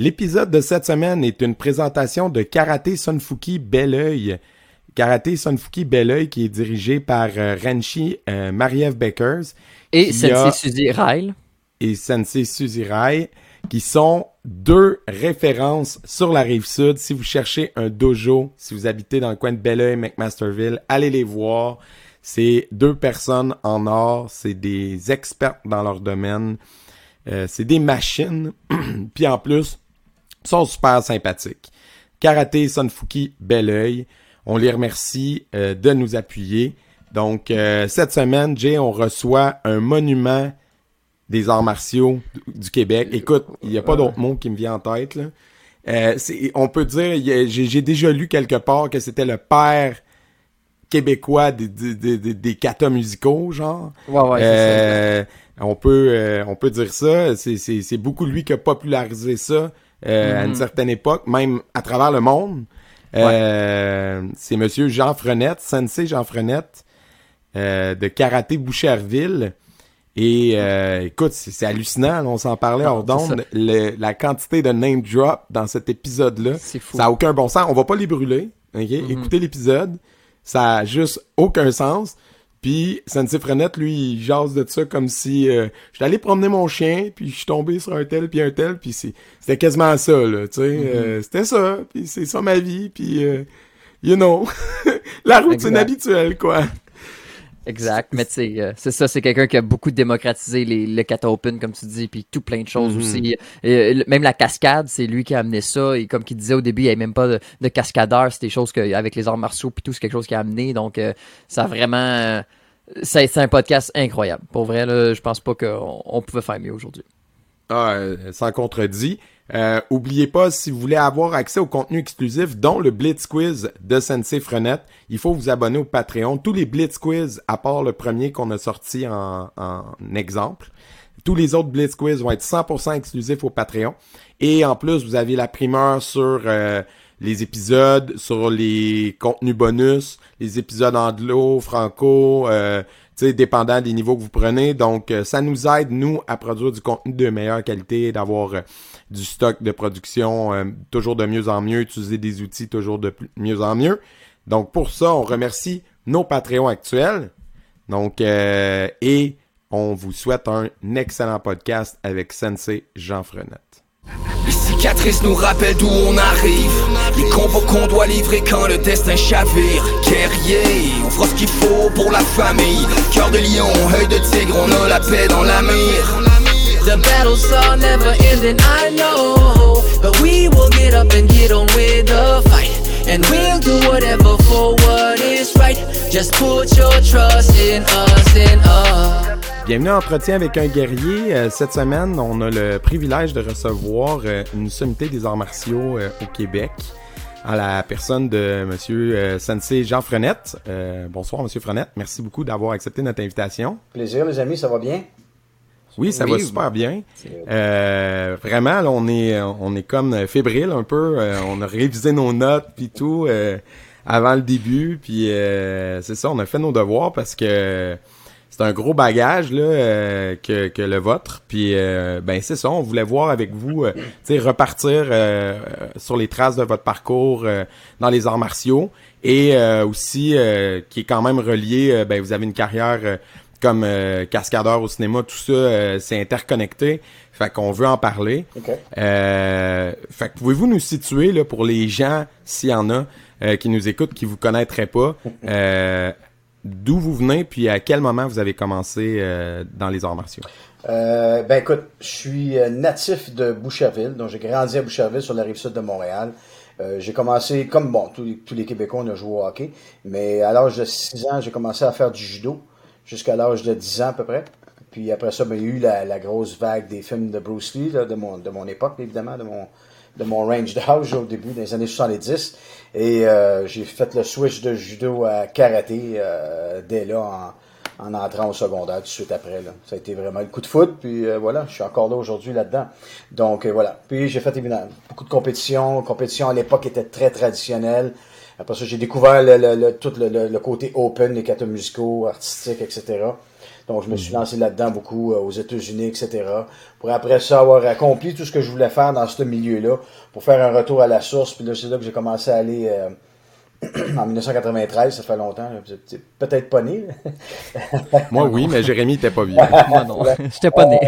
L'épisode de cette semaine est une présentation de Karaté Sunfuki Bel Oeil. Karaté Sunfuki Bel Oeil qui est dirigé par euh, Renchi euh, Mariev Beckers. Et Sensei Suzy Ryle. Et Sensei Suzy Ryle, qui sont deux références sur la rive sud. Si vous cherchez un dojo, si vous habitez dans le coin de Belleuil, McMasterville, allez les voir. C'est deux personnes en or, c'est des experts dans leur domaine. Euh, c'est des machines. Puis en plus, sont super sympathiques. Karaté Sunfuki Bel On les remercie euh, de nous appuyer. Donc, euh, cette semaine, Jay, on reçoit un monument des arts martiaux du Québec. Écoute, il n'y a pas d'autre mot qui me vient en tête. Là. on peut dire, j'ai déjà lu quelque part que c'était le père québécois des, des, des, katas musicaux, genre. Ouais, ouais, euh, on peut, euh, on peut dire ça. C'est beaucoup lui qui a popularisé ça euh, à une mhm. certaine époque, même à travers le monde. C'est Monsieur Jean Frenette, Sensei Jean Frenette, de Karaté Boucherville. Et écoute, c'est hallucinant, on s'en parlait hors d'onde, la quantité de name drop dans cet épisode-là. Ça a aucun bon sens. On va pas les brûler. Okay? Mhm. Écoutez l'épisode. Ça a juste aucun sens. Puis Sensei Frenette, lui, il jase de ça comme si euh, j'étais allé promener mon chien, puis je suis tombé sur un tel, puis un tel, puis c'était quasiment ça, là, tu sais. Mm-hmm. Euh, c'était ça, puis c'est ça ma vie, puis euh, you know, la routine habituelle, quoi. Exact, mais tu sais, euh, c'est ça, c'est quelqu'un qui a beaucoup démocratisé les, le kata open, comme tu dis, puis tout plein de choses mhm. aussi. Et, même la cascade, c'est lui qui a amené ça. Et comme il disait au début, il n'y avait même pas de, cascadeur. C'est des choses que, avec les arts martiaux, puis tout, c'est quelque chose qui a amené. Donc, euh, ça a vraiment. Euh, c'est un podcast incroyable. Pour vrai, là, je pense pas qu'on on pouvait faire mieux aujourd'hui. Ah, sans contredit. Euh, oubliez pas, si vous voulez avoir accès au contenu exclusif, dont le Blitz Quiz de Sensei Frenette, il faut vous abonner au Patreon. Tous les Blitz Quiz, à part le premier qu'on a sorti en, exemple, tous les autres Blitz Quiz vont être 100% exclusifs au Patreon. Et en plus, vous avez la primeur sur euh, les épisodes, sur les contenus bonus, les épisodes anglo, franco, euh, dépendant des niveaux que vous prenez. Donc, euh, ça nous aide, nous, à produire du contenu de meilleure qualité, d'avoir du stock de production euh, toujours de mieux en mieux, utiliser des outils toujours de mieux en mieux. Donc pour ça, on remercie nos Patreons actuels. Donc euh, et on vous souhaite un excellent podcast avec Sensei Jean Frenette. Les cicatrices nous rappellent d'où on arrive Les combos qu'on doit livrer quand le destin chavire Guerrier, on fera ce qu'il faut pour la famille Cœur de lion, œil de tigre, on a la paix dans la mire The battles are never ending, I know. But we will get up and get on with the fight. And we'll do whatever for what is right. Just put your trust in us, in us. Bienvenue en entretien avec un guerrier. Euh, cette semaine, on a le privilège de recevoir euh, une sommité des arts martiaux euh, au Québec à la personne de Monsieur Sensei Jean Frenette. bonsoir, Monsieur Frenette. Merci beaucoup d'avoir accepté notre invitation. Plaisir, les amis, ça va bien? Oui, ça va super bien. Euh, vraiment, on est on est comme fébrile un peu. Euh, on a révisé nos notes puis tout euh, avant le début. Puis c'est ça, on a fait nos devoirs parce que c'est un gros bagage là que, que le vôtre. Puis ben c'est ça, on voulait voir avec vous, tu sais, repartir sur les traces de votre parcours dans les arts martiaux et aussi qui est quand même relié. ben vous avez une carrière comme euh, cascadeur au cinéma, tout ça, euh, c'est interconnecté. Fait qu'on veut en parler. Euh, fait que pouvez-vous nous situer là pour les gens, s'il y en a qui nous écoutent, qui vous connaîtraient pas, d'où vous venez, puis à quel moment vous avez commencé dans les arts martiaux? ben écoute, je suis natif de Boucherville, donc j'ai grandi à Boucherville sur la rive sud de Montréal. j'ai commencé, comme bon, tous les, tous les Québécois, on a joué au hockey, mais à l'âge de 6 ans, j'ai commencé à faire du judo jusqu'à l'âge de 10 ans à peu près. Puis après ça, ben, il y a eu la, grosse vague des films de Bruce Lee, de, mon, de mon époque, évidemment, de mon, de mon range d'âge au début des années 70. Et euh, j'ai fait le switch de judo à karaté euh, dès là, en, entrant au secondaire tout de suite après. Là. Ça a été vraiment le coup de foudre. Puis euh, voilà, je suis encore là aujourd'hui là-dedans. Donc voilà. Puis j'ai fait évidemment beaucoup de compétitions. Compétition à l'époque était très traditionnelle. Après ça, j'ai découvert le, le, tout le, côté open, les catos musicaux, artistiques, etc. Donc, je me suis lancé là-dedans beaucoup aux États-Unis, etc. Pour après ça avoir accompli tout ce que je voulais faire dans ce milieu-là, pour faire un retour à la source. Puis là, c'est là que j'ai commencé à aller en 1993, ça fait longtemps. Peut-être pas né. Moi, oui, mais Jérémy n'était pas vieux. Moi, non. J'étais pas né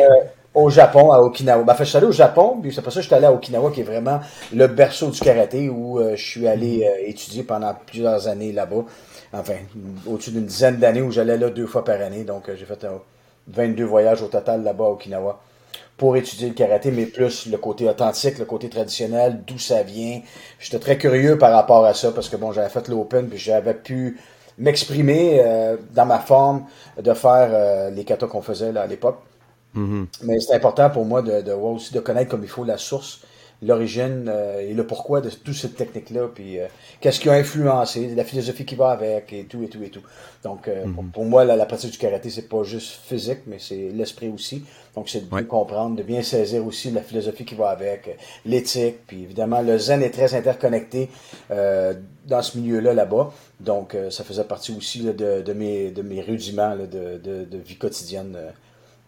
au Japon, à Okinawa. Ben, fait, je suis allé au Japon, puis c'est pour ça que je suis allé à Okinawa, qui est vraiment le berceau du karaté, où euh, je suis allé mm-hmm. euh, étudier pendant plusieurs années là-bas. Enfin, au-dessus d'une dizaine d'années où j'allais là deux fois par année. Donc, euh, j'ai fait 22 voyages au total là-bas à Okinawa pour étudier le karaté, mais plus le côté authentique, le côté traditionnel, d'où ça vient. J'étais très curieux par rapport à ça, parce que bon, j'avais fait l'Open, puis j'avais pu m'exprimer dans ma forme de faire les katas qu'on faisait là, à l'époque. Mm-hmm. Mais c'est important pour moi de, de, aussi de connaître comme il faut la source, l'origine euh, et le pourquoi de toute cette technique-là, puis euh, qu'est-ce qui a influencé, la philosophie qui va avec et tout et tout et tout. Donc euh, mm-hmm. pour, moi, la, pratique du karaté, c'est pas juste physique, mais c'est l'esprit aussi. Donc c'est de bien comprendre, de bien saisir aussi la philosophie qui va avec, l'éthique, puis évidemment le zen est très interconnecté dans ce milieu-là là-bas. Donc ça faisait partie aussi de, de, mes, de mes rudiments de, de, de, vie quotidienne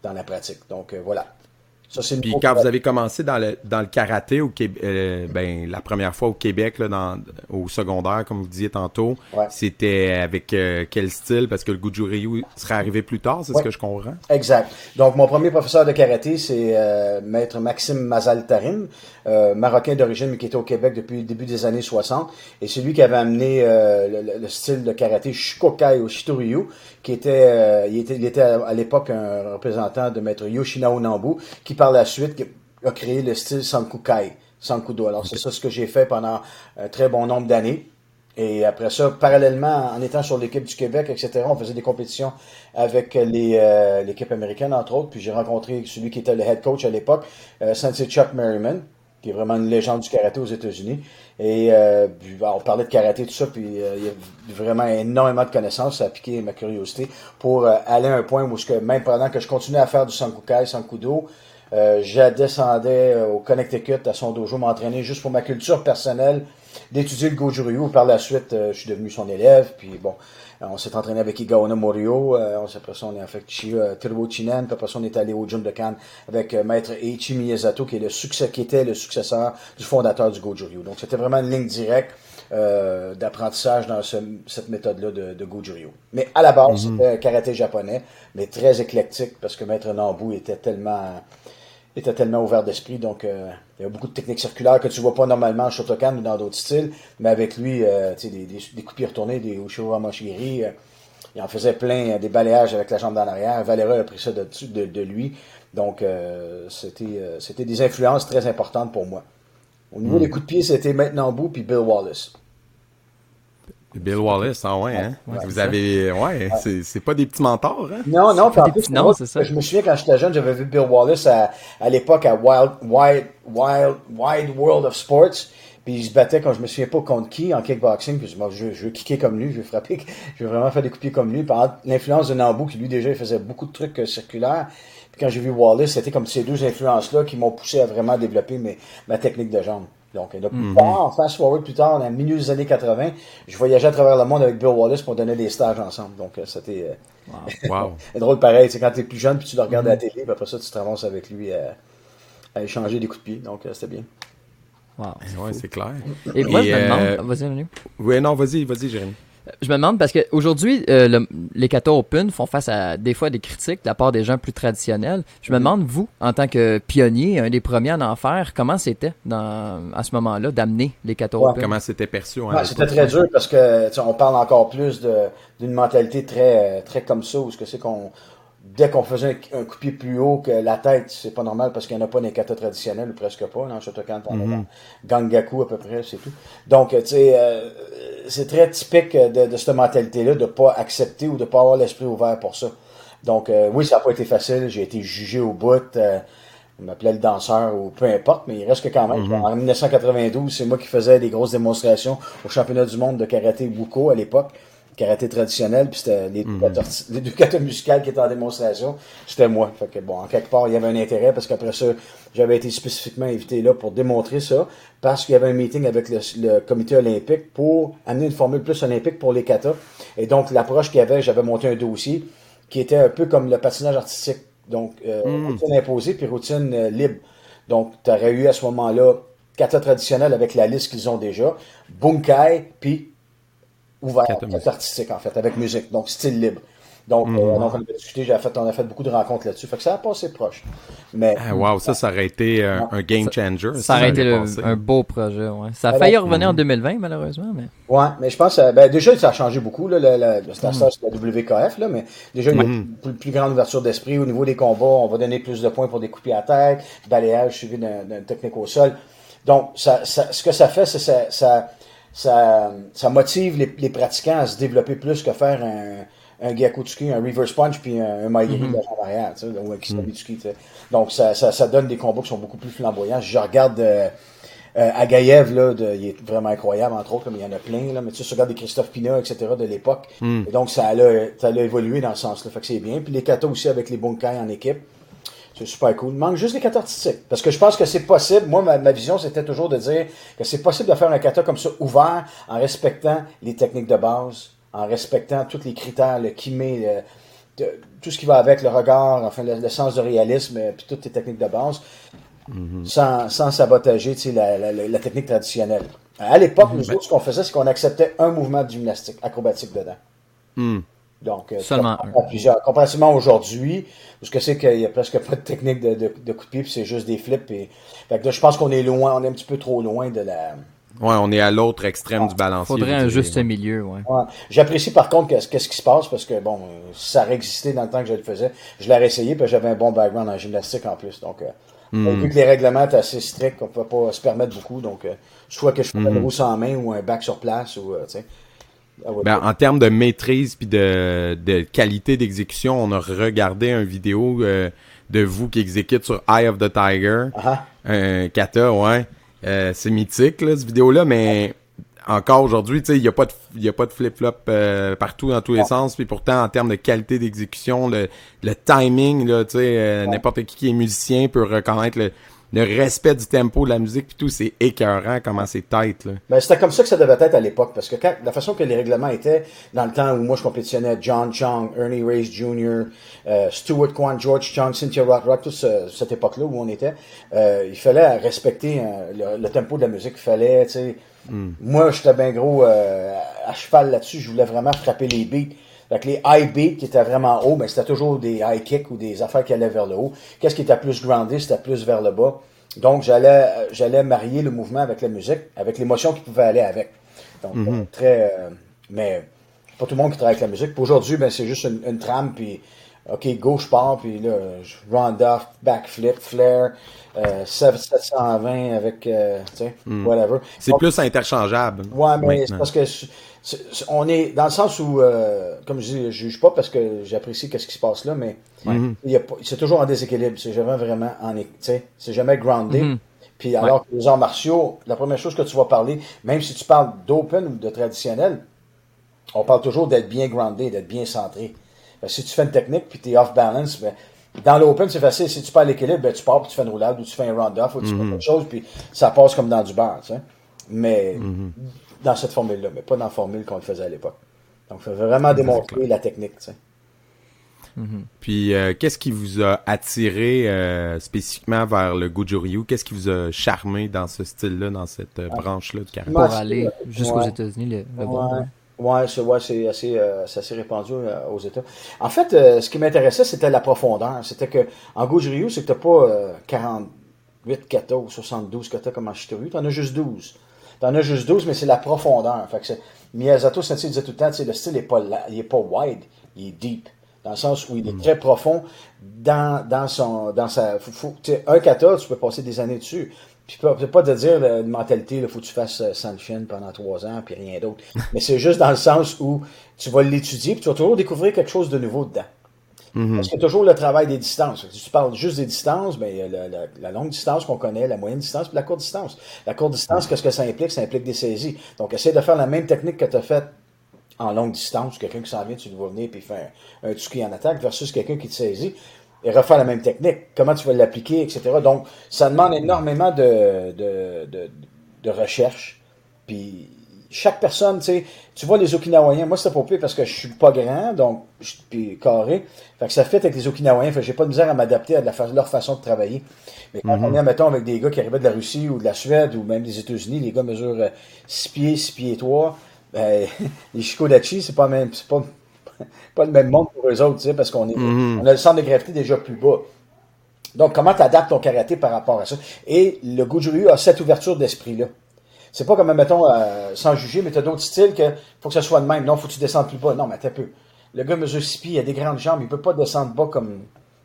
dans la pratique. Donc euh, Puis quand vous avez commencé dans le, dans le karaté au euh, ben, la première fois au Québec, là, dans, au secondaire, comme vous disiez tantôt, c'était avec euh, quel style? Parce que le Goju serait arrivé plus tard, c'est ce que je comprends? Exact. Donc, mon premier professeur de karaté, c'est euh, maître Maxime Mazaltarim, marocain d'origine, mais qui était au Québec depuis le début des années 60. Et c'est lui qui avait amené le, style de karaté Shukokai au Shitoryu, qui était, il était, il était à, l'époque un représentant de maître Yoshinao Nambu, qui par la suite a créé le style Sankukai, Sankudo. Alors c'est ça ce que j'ai fait pendant un très bon nombre d'années. Et après ça, parallèlement, en étant sur l'équipe du Québec, etc., on faisait des compétitions avec euh, l'équipe américaine, entre autres. Puis j'ai rencontré celui qui était le head coach à l'époque, euh, Sensei Chuck Merriman, qui est vraiment une légende du karaté aux États-Unis. Et euh, on parlait de karaté, tout ça, puis il y a vraiment énormément de connaissances. Ça a piqué ma curiosité pour aller à un point où, que, même pendant que je continuais à faire du Sankukai, Sankudo, euh, je descendais euh, au Connecticut à son dojo m'entraîner juste pour ma culture personnelle d'étudier le Goju Ryu. Par la suite, euh, je suis devenu son élève. Puis bon, on s'est entraîné avec Igaona Morio. après ça, on est fait Turbo Chinen. Puis après ça, on est allé au Cannes avec Maître Eiichi Miyazato, qui, est le succès, qui était le successeur du fondateur du Goju Ryu. Donc, c'était vraiment une ligne directe. d'apprentissage dans cette méthode-là de, de Goju Ryu. Mais à la base, mm-hmm. c'était karaté japonais, mais très éclectique parce que Maître Nambu était tellement était tellement ouvert d'esprit. Donc, euh, il y a beaucoup de techniques circulaires que tu vois pas normalement en Shotokan ou dans d'autres styles. Mais avec lui, euh, tu sais, des, des, des coups retournés, des Ushiro euh, il en faisait plein, des balayages avec la jambe dans l'arrière. Valera a pris ça de, de, de lui. Donc, c'était c'était des influences très importantes pour moi. Au niveau hmm. des coups de pied, c'était maintenant bout puis Bill Wallace. Bill Wallace, ah ouais, hein? Vous avez, ouais, c'est pas des petits mentors, hein? Non, non, pas des non, c'est ça. Je me souviens quand j'étais jeune, j'avais vu Bill Wallace à, à l'époque à Wild, Wild, Wild, Wide World of Sports. Puis il se battait quand je me souviens pas contre qui en kickboxing. Puis je, je, je veux kicker comme lui, je veux frapper, je veux vraiment faire des coups comme lui. Par l'influence de Nambu, qui lui déjà il faisait beaucoup de trucs euh, circulaires. Puis quand j'ai vu Wallace, c'était comme ces deux influences-là qui m'ont poussé à vraiment développer mes, ma technique de jambe. Donc, là, plus mm tard, fast forward plus tard, dans le milieu des années 80, je voyageais à travers le monde avec Bill Wallace pour donner des stages ensemble. Donc, euh, c'était euh, wow. drôle pareil. C'est quand tu es plus jeune puis tu le regardes à la mhm. télé, puis après ça, tu te ramasses avec lui à, échanger des coups de pied. Donc, euh, c'était bien. Wow. Ouais, c'est clair. Et, moi, je me demande. Vas-y, Oui, non, vas-y, vas-y, Jérémy. Je me demande parce qu'aujourd'hui, euh, les kata open font face à des fois des critiques de la part des gens plus traditionnels. Je me mm-hmm. demande, vous, en tant que pionnier, un des premiers à en faire, comment c'était à ce moment-là d'amener les kata open? Comment c'était perçu? c'était très dur parce que on parle encore plus d'une mentalité très, très comme ça, où ce que c'est qu'on dès qu'on faisait un, coup de pied plus haut que la tête, c'est pas normal parce qu'il n'y en a pas dans les katas traditionnels, ou presque pas. Dans Shotokan, on mm Gangaku à peu près, c'est tout. Donc, tu sais, euh, c'est très typique de, de cette mentalité-là de pas accepter ou de pas avoir l'esprit ouvert pour ça. Donc, euh, oui, ça n'a pas été facile. J'ai été jugé au bout. Euh, on m'appelait le danseur ou peu importe, mais il reste que quand même. Mhm. En 1992, c'est moi qui faisais des grosses démonstrations au championnat du monde de karaté Buko à l'époque karaté traditionnel, puis c'était les, mm les deux katas musicales qui étaient en démonstration, c'était moi. Fait que bon, en quelque part, il y avait un intérêt parce qu'après ça, j'avais été spécifiquement invité là pour démontrer ça, parce qu'il y avait un meeting avec le, comité olympique pour amener une formule plus olympique pour les katas. Et donc, l'approche qu'il y avait, j'avais monté un dossier qui était un peu comme le patinage artistique. Donc, euh, Hmm. routine imposée puis routine euh, libre. Donc, tu aurais eu à ce moment-là kata traditionnel avec la liste qu'ils ont déjà, bunkai, puis ouvert, artistique en fait, avec musique, donc style libre. Donc, donc on a discuté, j'ai fait, on a fait beaucoup de rencontres là-dessus. Fait que ça a passé proche. Mais Ah, wow, ça, ça aurait été euh, un game changer. si Ça aurait été le- un beau projet, ouais. Ça a Alors, failli revenir en 2020, malheureusement, mais. Ouais, mais je pense, euh, ben, déjà, ça a changé beaucoup, là, la, la, le. Star Stars, c'est la WKF, là, mais déjà, il y a une plus, plus grande ouverture d'esprit au niveau des combats. On va donner plus de points pour des coups de pied à terre, balayage suivi d'un d'un technique au sol. Donc, ça, ça, ce que ça fait, c'est ça, ça, ça, ça motive les, les pratiquants à se développer plus que faire un, un Gyakutsuki, un reverse punch, puis un, un Maigiri jambe arrière, tu sais, ou un Kisamitsuki, tu sais. Donc, ça, ça, ça donne des combats qui sont beaucoup plus flamboyants. Je regarde, euh, euh, Agaïev, là, de- il est vraiment incroyable, entre autres, comme il y en a plein, là, mais tu sais, tu regardes des Christophe Pina, etc., de l'époque. Et donc, ça a, ça a évolué dans ce sens-là. Fait que c'est bien. Puis les katas aussi avec les bunkai en équipe. C'est super cool. Il manque juste les katas artistiques. Parce que je pense que c'est possible. Moi, ma, ma vision, c'était toujours de dire que c'est possible de faire un kata comme ça, ouvert, en respectant les techniques de base, en respectant tous les critères, le kimé, le- de- tout ce qui va avec le regard, enfin, le, le sens de réalisme, euh, puis toutes les techniques de base sans, sans sabotager la, la, technique traditionnelle. À l'époque, nous autres, ce qu'on faisait, c'est qu'on acceptait un mouvement de gymnastique acrobatique dedans. Hmm. Donc, euh, Seulement plusieurs. Comparativement aujourd'hui, parce que c'est qu'il y a presque pas de technique de, de, de coup de pied, puis c'est juste des flips. Et... Fait que là, je pense qu'on est loin, on est un petit peu trop loin de la. Ouais, on est à l'autre extrême du balancier. Faudrait un juste milieu, ouais. Ouais. J'apprécie par contre qu'est-ce qui se passe parce que bon, ça existé dans le temps que je le faisais. Je l'ai essayé puis j'avais un bon background en gymnastique en plus. Donc, euh, vu que les règlements étaient assez stricts, on ne pouvait pas se permettre beaucoup. Donc, euh, soit que je faisais une roue sans main ou un back sur place ou, euh, tu sais. Ah. Ben, en termes de maîtrise puis de, de qualité d'exécution, on a regardé une vidéo euh, de vous qui exécute sur Eye of the Tiger, Ah, un kata, ouais. Euh, c'est mythique, là, cette vidéo-là, mais encore aujourd'hui, tu sais, il n'y a pas de, il y a pas de flip-flop euh, partout dans tous les sens, puis pourtant, en termes de qualité d'exécution, le, le timing, là, tu sais, euh, n'importe qui qui est musicien peut reconnaître le, le respect du tempo de la musique, puis tout, c'est écœurant comment c'est tight, là. Ben, c'était comme ça que ça devait être à l'époque, parce que quand, la façon que les règlements étaient, dans le temps où moi je compétitionnais, John Chong, Ernie Reyes Jr., euh, Stuart Kwan, George Chong, Cynthia Rock, Rock, toute ce- cette époque-là où on était, euh, il fallait respecter euh, le, le tempo de la musique, il fallait, tu sais, moi j'étais bien gros à cheval là-dessus, je voulais vraiment frapper les beats. Fait que les high beats qui étaient vraiment hauts, ben, c'était toujours des high kicks ou des affaires qui allaient vers le haut. Qu'est-ce qui était plus groundé, c'était plus vers le bas. Donc, j'allais, euh, j'allais marier le mouvement avec la musique, avec l'émotion qui pouvait aller avec. Donc, euh, très, euh, mais pas tout le monde qui travaille avec la musique. Puis aujourd'hui, ben, c'est juste une, une trame, puis OK, go, je pars, puis là, je round off, backflip, flare, euh, 720 avec, euh, tu sais, whatever. C'est plus interchangeable. Ouais, mais c'est parce que c'est- c'est- on est dans le sens où, euh, comme je dis, je juge pas parce que j'apprécie qu'est-ce qui se passe là, mais il y a pas- c'est toujours en déséquilibre. C'est jamais vraiment en, c'est jamais groundé. Mhm. Puis alors que les arts martiaux, la première chose que tu vas parler, même si tu parles d'open ou de traditionnel, on parle toujours d'être bien groundé, d'être bien centré. Si tu fais une technique puis tu es off balance, ben, dans l'open, c'est facile. Si tu perds l'équilibre, ben, tu pars puis tu fais une roulade ou tu fais un round-off ou tu fais quelque chose puis ça passe comme dans du tu sais. Mais dans cette formule-là, mais pas dans la formule qu'on le faisait à l'époque. Donc, il faut vraiment démontrer la technique. tu sais. Puis, euh, qu'est-ce qui vous a attiré euh, spécifiquement vers le Goju-Ryu? Qu'est-ce qui vous a charmé dans ce style-là, dans cette euh, branche-là de karaté? Pour aller c'est- jusqu'aux ouais. États-Unis, le, le Ouais, ouais. ouais, c'est ouais, assez, euh, c'est assez répandu euh, aux États. En fait, euh, ce qui m'intéressait, c'était la profondeur. C'était que en Goju-Ryu, c'est que t'as pas euh, 48 katas ou 72 katas comme en Shitoryu, t'en as juste 12. T'en as juste 12, mais c'est la profondeur. Fait que Miyazato Sensei disait tout le temps, le style est pas, la- il est pas wide, il est deep. Dans le sens où il est très profond dans, dans son, dans sa, faut- un kata, tu peux passer des années dessus. Puis c'est pas de dire là, une mentalité, il faut que tu fasses euh, Sanshin pendant trois ans, puis rien d'autre. Mais c'est juste dans le sens où tu vas l'étudier, puis tu vas toujours découvrir quelque chose de nouveau dedans. Parce qu'il y a toujours le travail des distances. Si tu parles juste des distances, ben, il y a la, la- la longue distance qu'on connaît, la moyenne distance, puis la courte distance. La courte distance, qu'est-ce que ça implique? Ça implique des saisies. Donc, essaie de faire la même technique que tu as faite en longue distance. Quelqu'un qui s'en vient, tu le vois venir, puis faire un, un en attaque, versus quelqu'un qui te saisit et refaire la même technique. Comment tu vas l'appliquer, etc. Donc, ça demande énormément de, de, de, de recherche. Puis, chaque personne, tu sais, tu vois les Okinawaïens, moi c'était pas pire parce que je suis pas grand, donc je suis carré. Fait que ça fait avec les Okinawaïens, fait que j'ai pas de misère à m'adapter à leur façon de travailler. Mais quand on est, mettons, avec des gars qui arrivaient de la Russie ou de la Suède ou même des États-Unis, les gars mesurent 6 pieds, 6 pieds 3, ben, les Shikodachi, c'est pas même, c'est pas, pas le même monde pour eux autres, tu sais, parce qu'on est, on a le centre de gravité déjà plus bas. Donc, comment tu adaptes ton karaté par rapport à ça? Et le Goju a cette ouverture d'esprit-là. C'est pas comme, mettons, euh, sans juger, mais tu as d'autres styles que faut que ça soit de même. Non, faut que tu descendes plus bas. Non, mais t'as peu. Le gars mesure 6 pieds, il a des grandes jambes, il peut pas descendre bas comme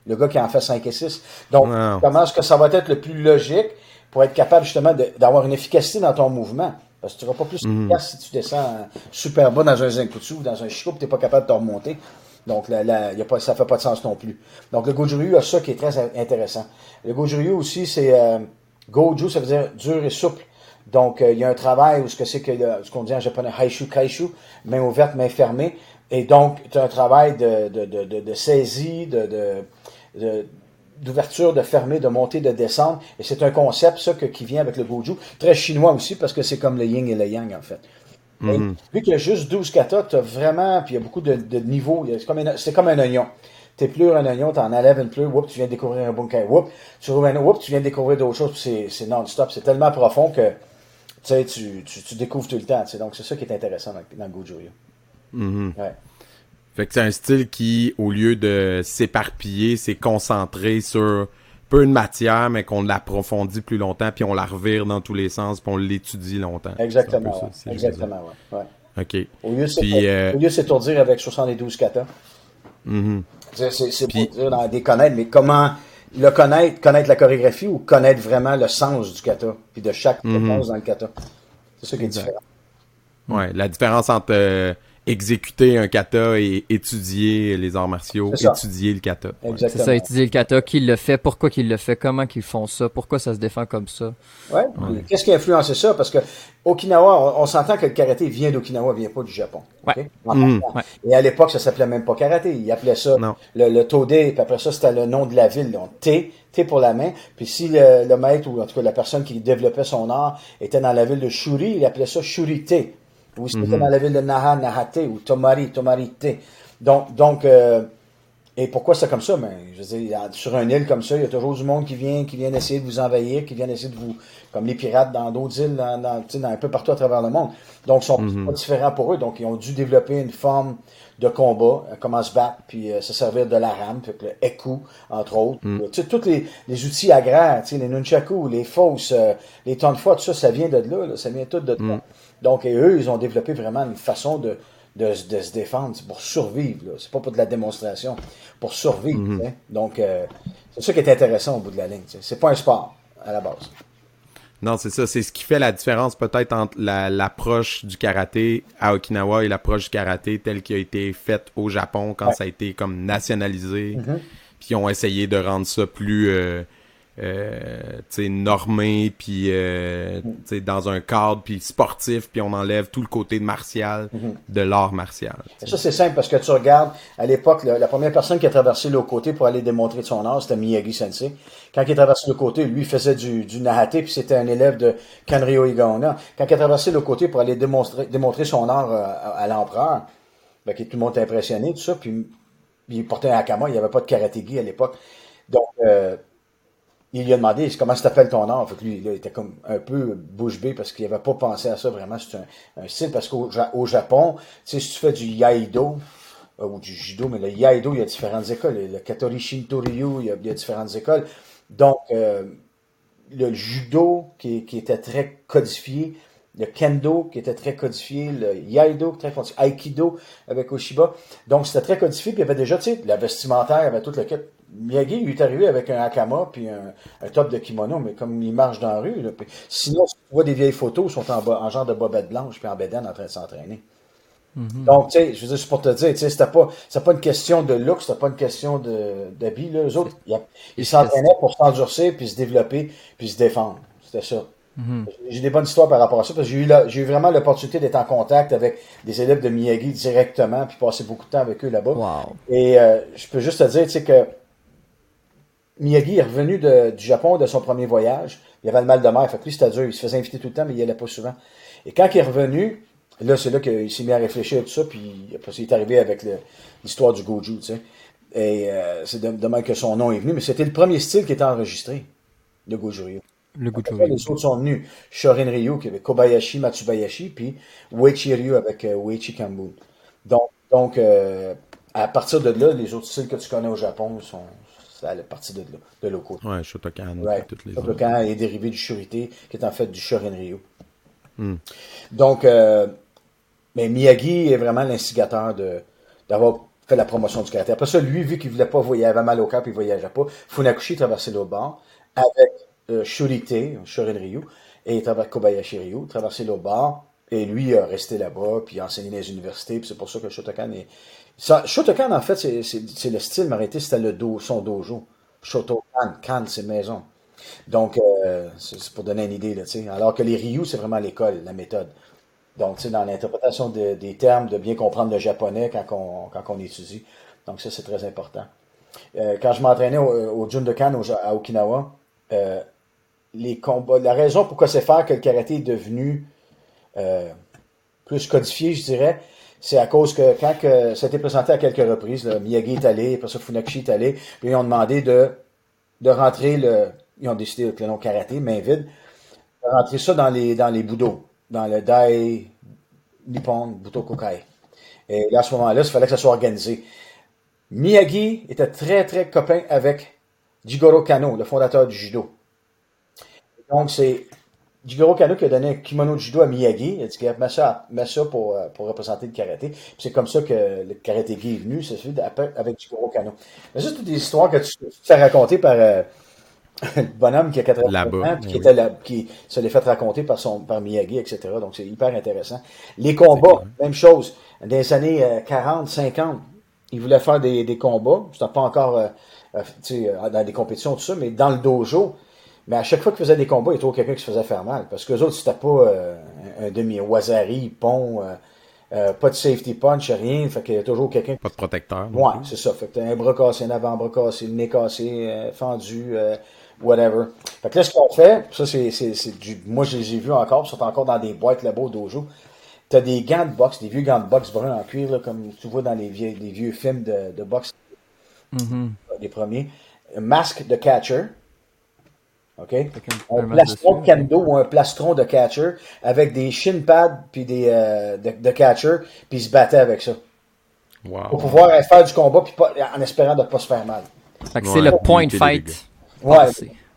le gars qui en fait 5 et 6. Donc, comment est-ce que ça va être le plus logique pour être capable justement d'avoir une efficacité dans ton mouvement? Parce que tu seras pas plus mhm. efficace si tu descends super bas dans un Zenkutsu ou dans un Shiko, tu n'es pas capable de te remonter. Donc, là, là, y a pas, ça fait pas de sens non plus. Donc, le Goju a ça qui est très intéressant. Le Goju aussi, c'est euh, Goju, ça veut dire dur et souple. Donc, euh, il y a un travail où ce que c'est que ce qu'on dit en japonais Haishu Kaishu, main ouverte, main fermée. Et donc, as un travail de, de, de, de saisie, de, d'ouverture, de fermer, de monter, de descendre. Et c'est un concept, ça, qui vient avec le Goju. Très chinois aussi, parce que c'est comme le yin et le yang, en fait. Mhm. Vu qu'il y a juste 12 katas, tu as vraiment, puis il y a beaucoup de, niveaux. C'est comme, comme, un oignon. Tu plus un oignon, tu en enlèves une pleure, whoop, tu viens de découvrir un bunkai, whoop, tu rouvres un whoop, tu viens de découvrir d'autres choses, c'est non-stop. C'est tellement profond que tu, tu, tu, découvres tout le temps. Donc, c'est ça qui est intéressant dans, dans. Mhm. ouais. Fait que c'est un style qui, au lieu de s'éparpiller, s'est concentré sur peu de matière, mais qu'on l'approfondit plus longtemps, puis on la revire dans tous les sens, puis on l'étudie longtemps. Exactement. Exactement, ouais. OK. Au lieu de euh, s'étourdir avec 72 katas. Mm C'est pour dire dans des connaître, mais comment le connaître, connaître la chorégraphie ou connaître vraiment le sens du kata, puis de chaque mm dans le kata. C'est ça qui est différent. Ouais, la différence entre euh, exécuter un kata et étudier les arts martiaux, étudier le kata. C'est ça, étudier le kata, qui le fait, pourquoi qu'il le fait, comment qu'ils font ça, pourquoi ça se défend comme ça. Ouais. Qu'est-ce qui a influencé ça? Parce que Okinawa, on, s'entend que le karaté vient d'Okinawa, vient pas du Japon. Mhm. Et à l'époque, ça s'appelait même pas karaté. Ils appelaient ça le, le Tode, puis après ça, c'était le nom de la ville. Donc, T, T pour la main. Puis si le, maître, ou en tout cas la personne qui développait son art, était dans la ville de Shuri, il appelait ça Shurite. Ou c'était mhm. dans la ville de Naha, Nahate, ou Tomari, Tomarite. Donc, donc euh, et pourquoi c'est comme ça? Ben, je veux dire, sur un île comme ça, il y a toujours du monde qui vient, qui vient essayer de vous envahir, qui vient essayer de vous, comme les pirates dans d'autres îles, dans, dans, un peu partout à travers le monde. Donc, ils sont mhm. pas différents pour eux. Donc, ils ont dû développer une forme de combat, euh, comment se battre, puis euh, se servir de la rame, puis le eku, entre autres. Mhm. Tu sais, tous les, les, outils agraires, tu sais, les nunchaku, les fosses, les tonnes de fois, tout ça, ça vient de là, ça vient tout de là. Donc, eux, ils ont développé vraiment une façon de, de, se défendre. C'est pour survivre. C'est pas pour de la démonstration. Pour survivre. Mhm. Donc, euh, c'est ça qui est intéressant au bout de la ligne. C'est pas un sport à la base. Non, c'est ça. C'est ce qui fait la différence peut-être entre l'approche du karaté à Okinawa et l'approche du karaté telle qui a été faite au Japon quand ça a été comme nationalisé. Mhm. Puis ils ont essayé de rendre ça plus... Euh, euh, normé, puis euh, dans un cadre, puis sportif, puis on enlève tout le côté martial mhm. de l'art martial. Ça, c'est simple, parce que tu regardes, à l'époque, la, première personne qui a traversé le côté pour aller démontrer son art, c'était Miyagi-sensei. Quand il a traversé le côté, lui, il faisait du, du nahate, puis c'était un élève de Kanryo Igaona. Quand il a traversé le côté pour aller démontrer, démontrer son art euh, à, l'empereur, ben, tout le monde était impressionné, tout ça, puis il portait un hakama, il n'y avait pas de karatégi à l'époque. Donc, euh, il lui a demandé comment ça t'appelle ton art. Fait lui, il était comme un peu bouche bée parce qu'il n'avait pas pensé à ça vraiment. C'est un, style parce qu'au au Japon, tu sais, si tu fais du yaido euh, ou du judo, mais le yaido, il y a différentes écoles. Le katori y a, il y a différentes écoles. Donc, euh, le judo qui, était très codifié, le kendo qui était très codifié, le yaido très codifié, aikido avec Oshiba. Donc, c'était très codifié. Puis il y avait déjà, tu sais, la vestimentaire, il y avait tout le kit. Miyagi, il est arrivé avec un hakama puis un, top de kimono, mais comme il marche dans la rue. Là, sinon, tu vois des vieilles photos, ils sont en, en genre de bobette blanche puis en bédaine en train de s'entraîner. Mm-hmm. Donc, tu sais, je veux dire, c'est pour te dire, tu sais, c'était pas, pas une question de look, c'était pas une question de, d'habit, là. Eux autres, ils s'entraînaient pour s'endurcir, puis se développer, puis se défendre. C'était ça. Mm-hmm. J'ai des bonnes histoires par rapport à ça, parce que j'ai eu, j'ai eu vraiment l'opportunité d'être en contact avec des élèves de Miyagi directement, puis passer beaucoup de temps avec eux là-bas. Et euh, je peux juste te dire, tu sais, que Miyagi est revenu du Japon de son premier voyage. Il avait le mal de mer. Fait que lui, c'était dur. Il se faisait inviter tout le temps, mais il n'y allait pas souvent. Et quand il est revenu, Là, c'est là qu'il s'est mis à réfléchir à tout ça, puis après, il est arrivé avec l'histoire du Goju, tu sais. Et euh, c'est de, même que son nom est venu, mais c'était le premier style qui était enregistré, le Goju Ryu. Le Goju Ryu. Les autres sont venus. Shorin Ryu, qui avait Kobayashi, Matsubayashi, puis Uechi Ryu avec euh, Uechi Kambun. Donc, donc euh, à partir de là, les autres styles que tu connais au Japon sont à partir de là, de locaux. Ouais, Shotokan, toutes les Shotokan est dérivé du Shurite, qui est en fait du Shorin Ryu. Hmm. Donc, euh, mais Miyagi est vraiment l'instigateur de, d'avoir fait la promotion du karaté. Après ça, lui, vu qu'il voulait pas voyager, il avait mal au cœur et il voyageait pas, Funakushi traversait l'autre bord avec euh, Shurite, Shorin Ryu, et il traversait Kobayashi Ryu, traversait l'autre bord, et lui a resté là-bas, puis a enseigné dans les universités, puis c'est pour ça que Shotokan est... Ça, Shotokan, en fait, c'est, le style, mais arrêté, c'était le do, son dojo. Shotokan, Kan, c'est maison. Donc, euh, c'est pour donner une idée, là, sais. alors que les Ryu, c'est vraiment l'école, la méthode. Donc, tu sais, dans l'interprétation des termes, de bien comprendre le japonais quand on, quand on étudie. Donc, ça, c'est très important. Euh, quand je m'entraînais au, au Jundokan à Okinawa, euh, les combats, la raison pourquoi c'est faire que le karaté est devenu plus codifié, je dirais, c'est à cause que quand que, ça a été présenté à quelques reprises, Miyagi est allé, après ça Funakushi est allé, puis ils ont demandé de, rentrer le, ils ont décidé avec le nom karaté, main vide, de rentrer ça dans les, dans les dans le Dai Nippon Buto Kokai. Et là, à ce moment-là, il fallait que ça soit organisé. Miyagi était très, très copain avec Jigoro Kano, le fondateur du judo. Donc, c'est Jigoro Kano qui a donné un kimono de judo à Miyagi. Il a dit qu'il mets ça, ça pour, euh, pour représenter le karaté. c'est comme ça que le karaté gi est venu, c'est celui avec Jigoro Kano. Mais c'est toutes des histoires que tu, tu fais raconter par euh, le bonhomme qui a 80 ans, qui, était là, qui se l'est fait raconter par son par Miyagi, etc. Donc c'est hyper intéressant. Les combats, même chose. Dans les années 40, euh, 50, il voulait faire des, des combats. C'était pas encore dans des compétitions, tout ça, mais dans le dojo, mais à chaque fois qu'il faisait des combats, il y a toujours quelqu'un qui se faisait faire mal. Parce que les autres, c'était pas euh, un demi-wazari, pont, euh, euh, pas de safety punch, rien. Fait qu'il y a toujours quelqu'un. Pas de protecteur. Ouais, c'est ça. Fait que t'as un bras cassé, un avant-bras cassé, le nez cassé, fendu, whatever. Fait que là, ce qu'on fait, ça, c'est, c'est, c'est du. Moi, je les ai vus encore, ils sont encore dans des boîtes là-bas au dojo. T'as des gants de boxe, des vieux gants de boxe bruns en cuir, là, comme tu vois dans les vieux, les vieux films de, de boxe. Mm-hmm. Les premiers. Un masque de catcher OK? Un, plastron de kendo ou un plastron de catcher avec des shin pads puis des, euh, de, catcher, puis il se battait avec ça. Wow. Pour pouvoir faire du combat puis en espérant de ne pas se faire mal. c'est le point fight. Ouais.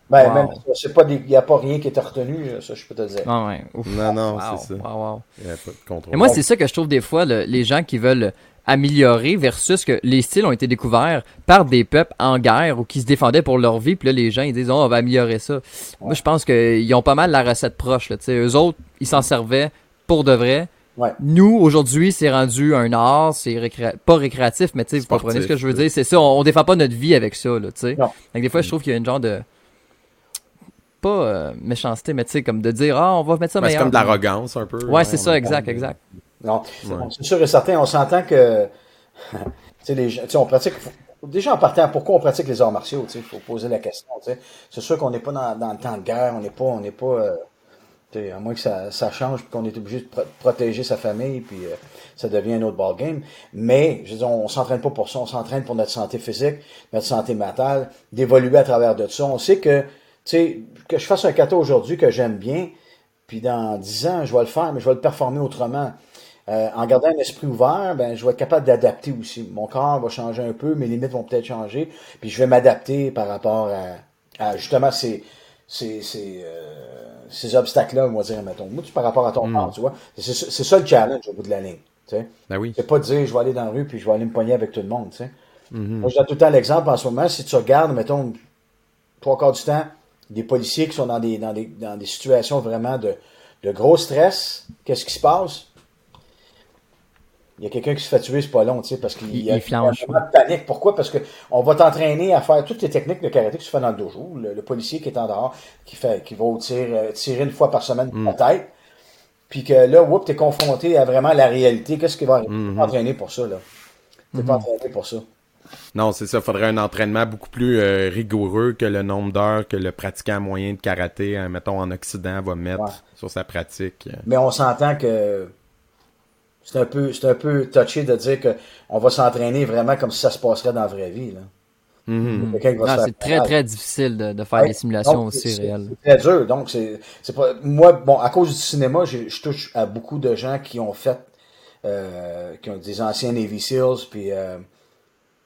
Ben, wow. même, c'est pas il n'y a pas rien qui est retenu, ça, je peux te le dire. Ah ouais. Non, non, c'est ça. Wow, il y a pas de contrôle. Et moi, c'est ça que je trouve des fois, les gens qui veulent améliorer versus que les styles ont été découverts par des peuples en guerre ou qui se défendaient pour leur vie. Puis là, les gens, ils disent, oh, on va améliorer ça. Moi, je pense qu'ils ont pas mal la recette proche. Là. eux autres, ils s'en servaient pour de vrai. Nous, aujourd'hui, c'est rendu un art, c'est pas récréatif, mais tu vous comprenez ce que je veux dire? C'est ça, on, défend pas notre vie avec ça, là, tu sais. Donc, des fois, je trouve qu'il y a une genre de, pas euh, méchanceté, mais tu sais, comme de dire, ah, on va mettre ça ben, C'est comme de l'arrogance, un peu. Ouais, c'est ça, exact, exact. Non, c'est sûr et certain, on s'entend que les gens, on pratique. Déjà en partant, pourquoi on pratique les arts martiaux? Il faut poser la question. C'est sûr qu'on n'est pas dans, le temps de guerre, on n'est pas, on n'est pas. Euh, à moins que ça, ça change, qu'on est obligé de protéger sa famille, puis euh, ça devient un autre ballgame. Mais, je veux dire, on, s'entraîne pas pour ça, on s'entraîne pour notre santé physique, notre santé mentale, d'évoluer à travers de ça. On sait que, tu sais, que je fasse un kata aujourd'hui que j'aime bien, puis dans dix ans, je vais le faire, mais je vais le performer autrement. Euh, en gardant un esprit ouvert, ben, je vais être capable d'adapter aussi. Mon corps va changer un peu, mes limites vont peut-être changer, puis je vais m'adapter par rapport à, justement ces, ces, ces, euh, ces obstacles-là, on va dire, mettons. Moi, par rapport à ton hmm. corps, tu vois. C'est ça le challenge au bout de la ligne. Tu sais. Ben oui. C'est pas de dire je vais aller dans la rue puis je vais aller me pogner avec tout le monde. Tu sais. Mm-hmm. Moi, je donne tout le temps l'exemple en ce moment. Si tu regardes, mettons, trois quarts du temps, des policiers qui sont dans des, dans des, dans des situations vraiment de, de gros stress, qu'est-ce qui se passe? Il y a quelqu'un qui se fait tuer, c'est pas long, tu sais, parce qu'il y a, flanche, de panique. Pourquoi? Parce que on va t'entraîner à faire toutes les techniques de karaté que tu fais dans le dojo. Le, policier qui est en dehors, qui fait, qui va tirer, euh, tirer une fois par semaine mm. la tête. Puis que là, whoop, t'es confronté à vraiment la réalité. Qu'est-ce qui va arriver? Mm-hmm. entraîner pour ça, là. T'es pas mm-hmm. entraîné pour ça. Non, c'est ça. Il faudrait un entraînement beaucoup plus euh, rigoureux que le nombre d'heures que le pratiquant moyen de karaté, hein, mettons en Occident, va mettre sur sa pratique. Mais on s'entend que c'est un peu, c'est un peu touché de dire que on va s'entraîner vraiment comme si ça se passerait dans la vraie vie. Là. Mm-hmm. c'est très, très difficile de, de faire des simulations aussi réelles. C'est très dur. Donc, c'est, c'est pas, moi, bon, à cause du cinéma, je touche à beaucoup de gens qui ont fait, euh, qui ont des anciens Navy SEALs, puis euh,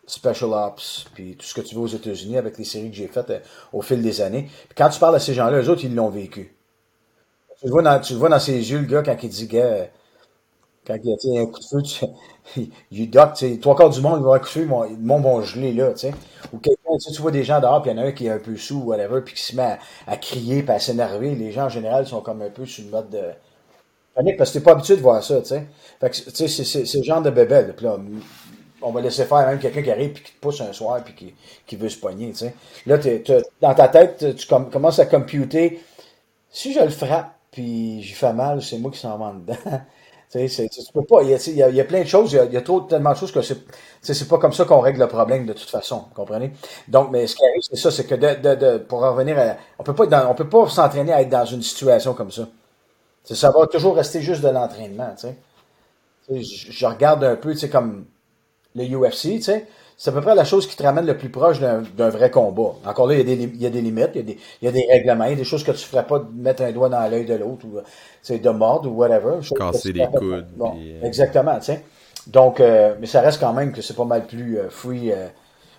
Special Ops, puis tout ce que tu veux aux États-Unis avec les séries que j'ai faites euh, au fil des années. Puis quand tu parles à ces gens-là, eux autres, ils l'ont vécu. Tu le vois dans, tu le vois dans ses yeux, le gars, quand il dit, gars, quand il y a un coup de feu, tu, il doc, trois quarts du monde, il va un coup de feu, le monde là, tu sais. Ou quelqu'un, tu, vois des gens dehors, puis il y en a un qui est un peu sous, whatever, puis qui se met à, crier, puis à s'énerver. Les gens, en général, sont comme un peu sur le mode de panique, parce que t'es pas habitué de voir ça, tu sais. Fait que, tu sais, c'est ce genre de bébé, puis là, on va laisser faire même quelqu'un qui arrive, puis qui te pousse un soir, puis qui, qui veut se pogner, tu sais. Là, t'es, dans ta tête, tu commences à computer, si je le frappe, puis j'y fais mal, c'est moi qui s'en vends dedans. Tu sais, tu peux pas. Il y, a, il y a plein de choses. Il y a, trop tellement de choses que c'est, c'est pas comme ça qu'on règle le problème de toute façon. Comprenez? Donc, mais ce qui arrive, c'est ça, c'est que de, de, pour revenir à, on peut pas dans, on peut pas s'entraîner à être dans une situation comme ça. ça va toujours rester juste de l'entraînement, tu sais. Je, je regarde un peu, tu sais, comme le UFC, tu sais c'est à peu près la chose qui te ramène le plus proche d'un vrai combat. Encore là, il y, a des, il y a des limites, il y a des, il y a des règlements, il y a des choses que tu ne ferais pas de mettre un doigt dans l'œil de l'autre ou de mordre ou whatever. Casser les coudes. Euh, exactement, tu sais. Donc, euh, mais ça reste quand même que c'est pas mal plus euh, free,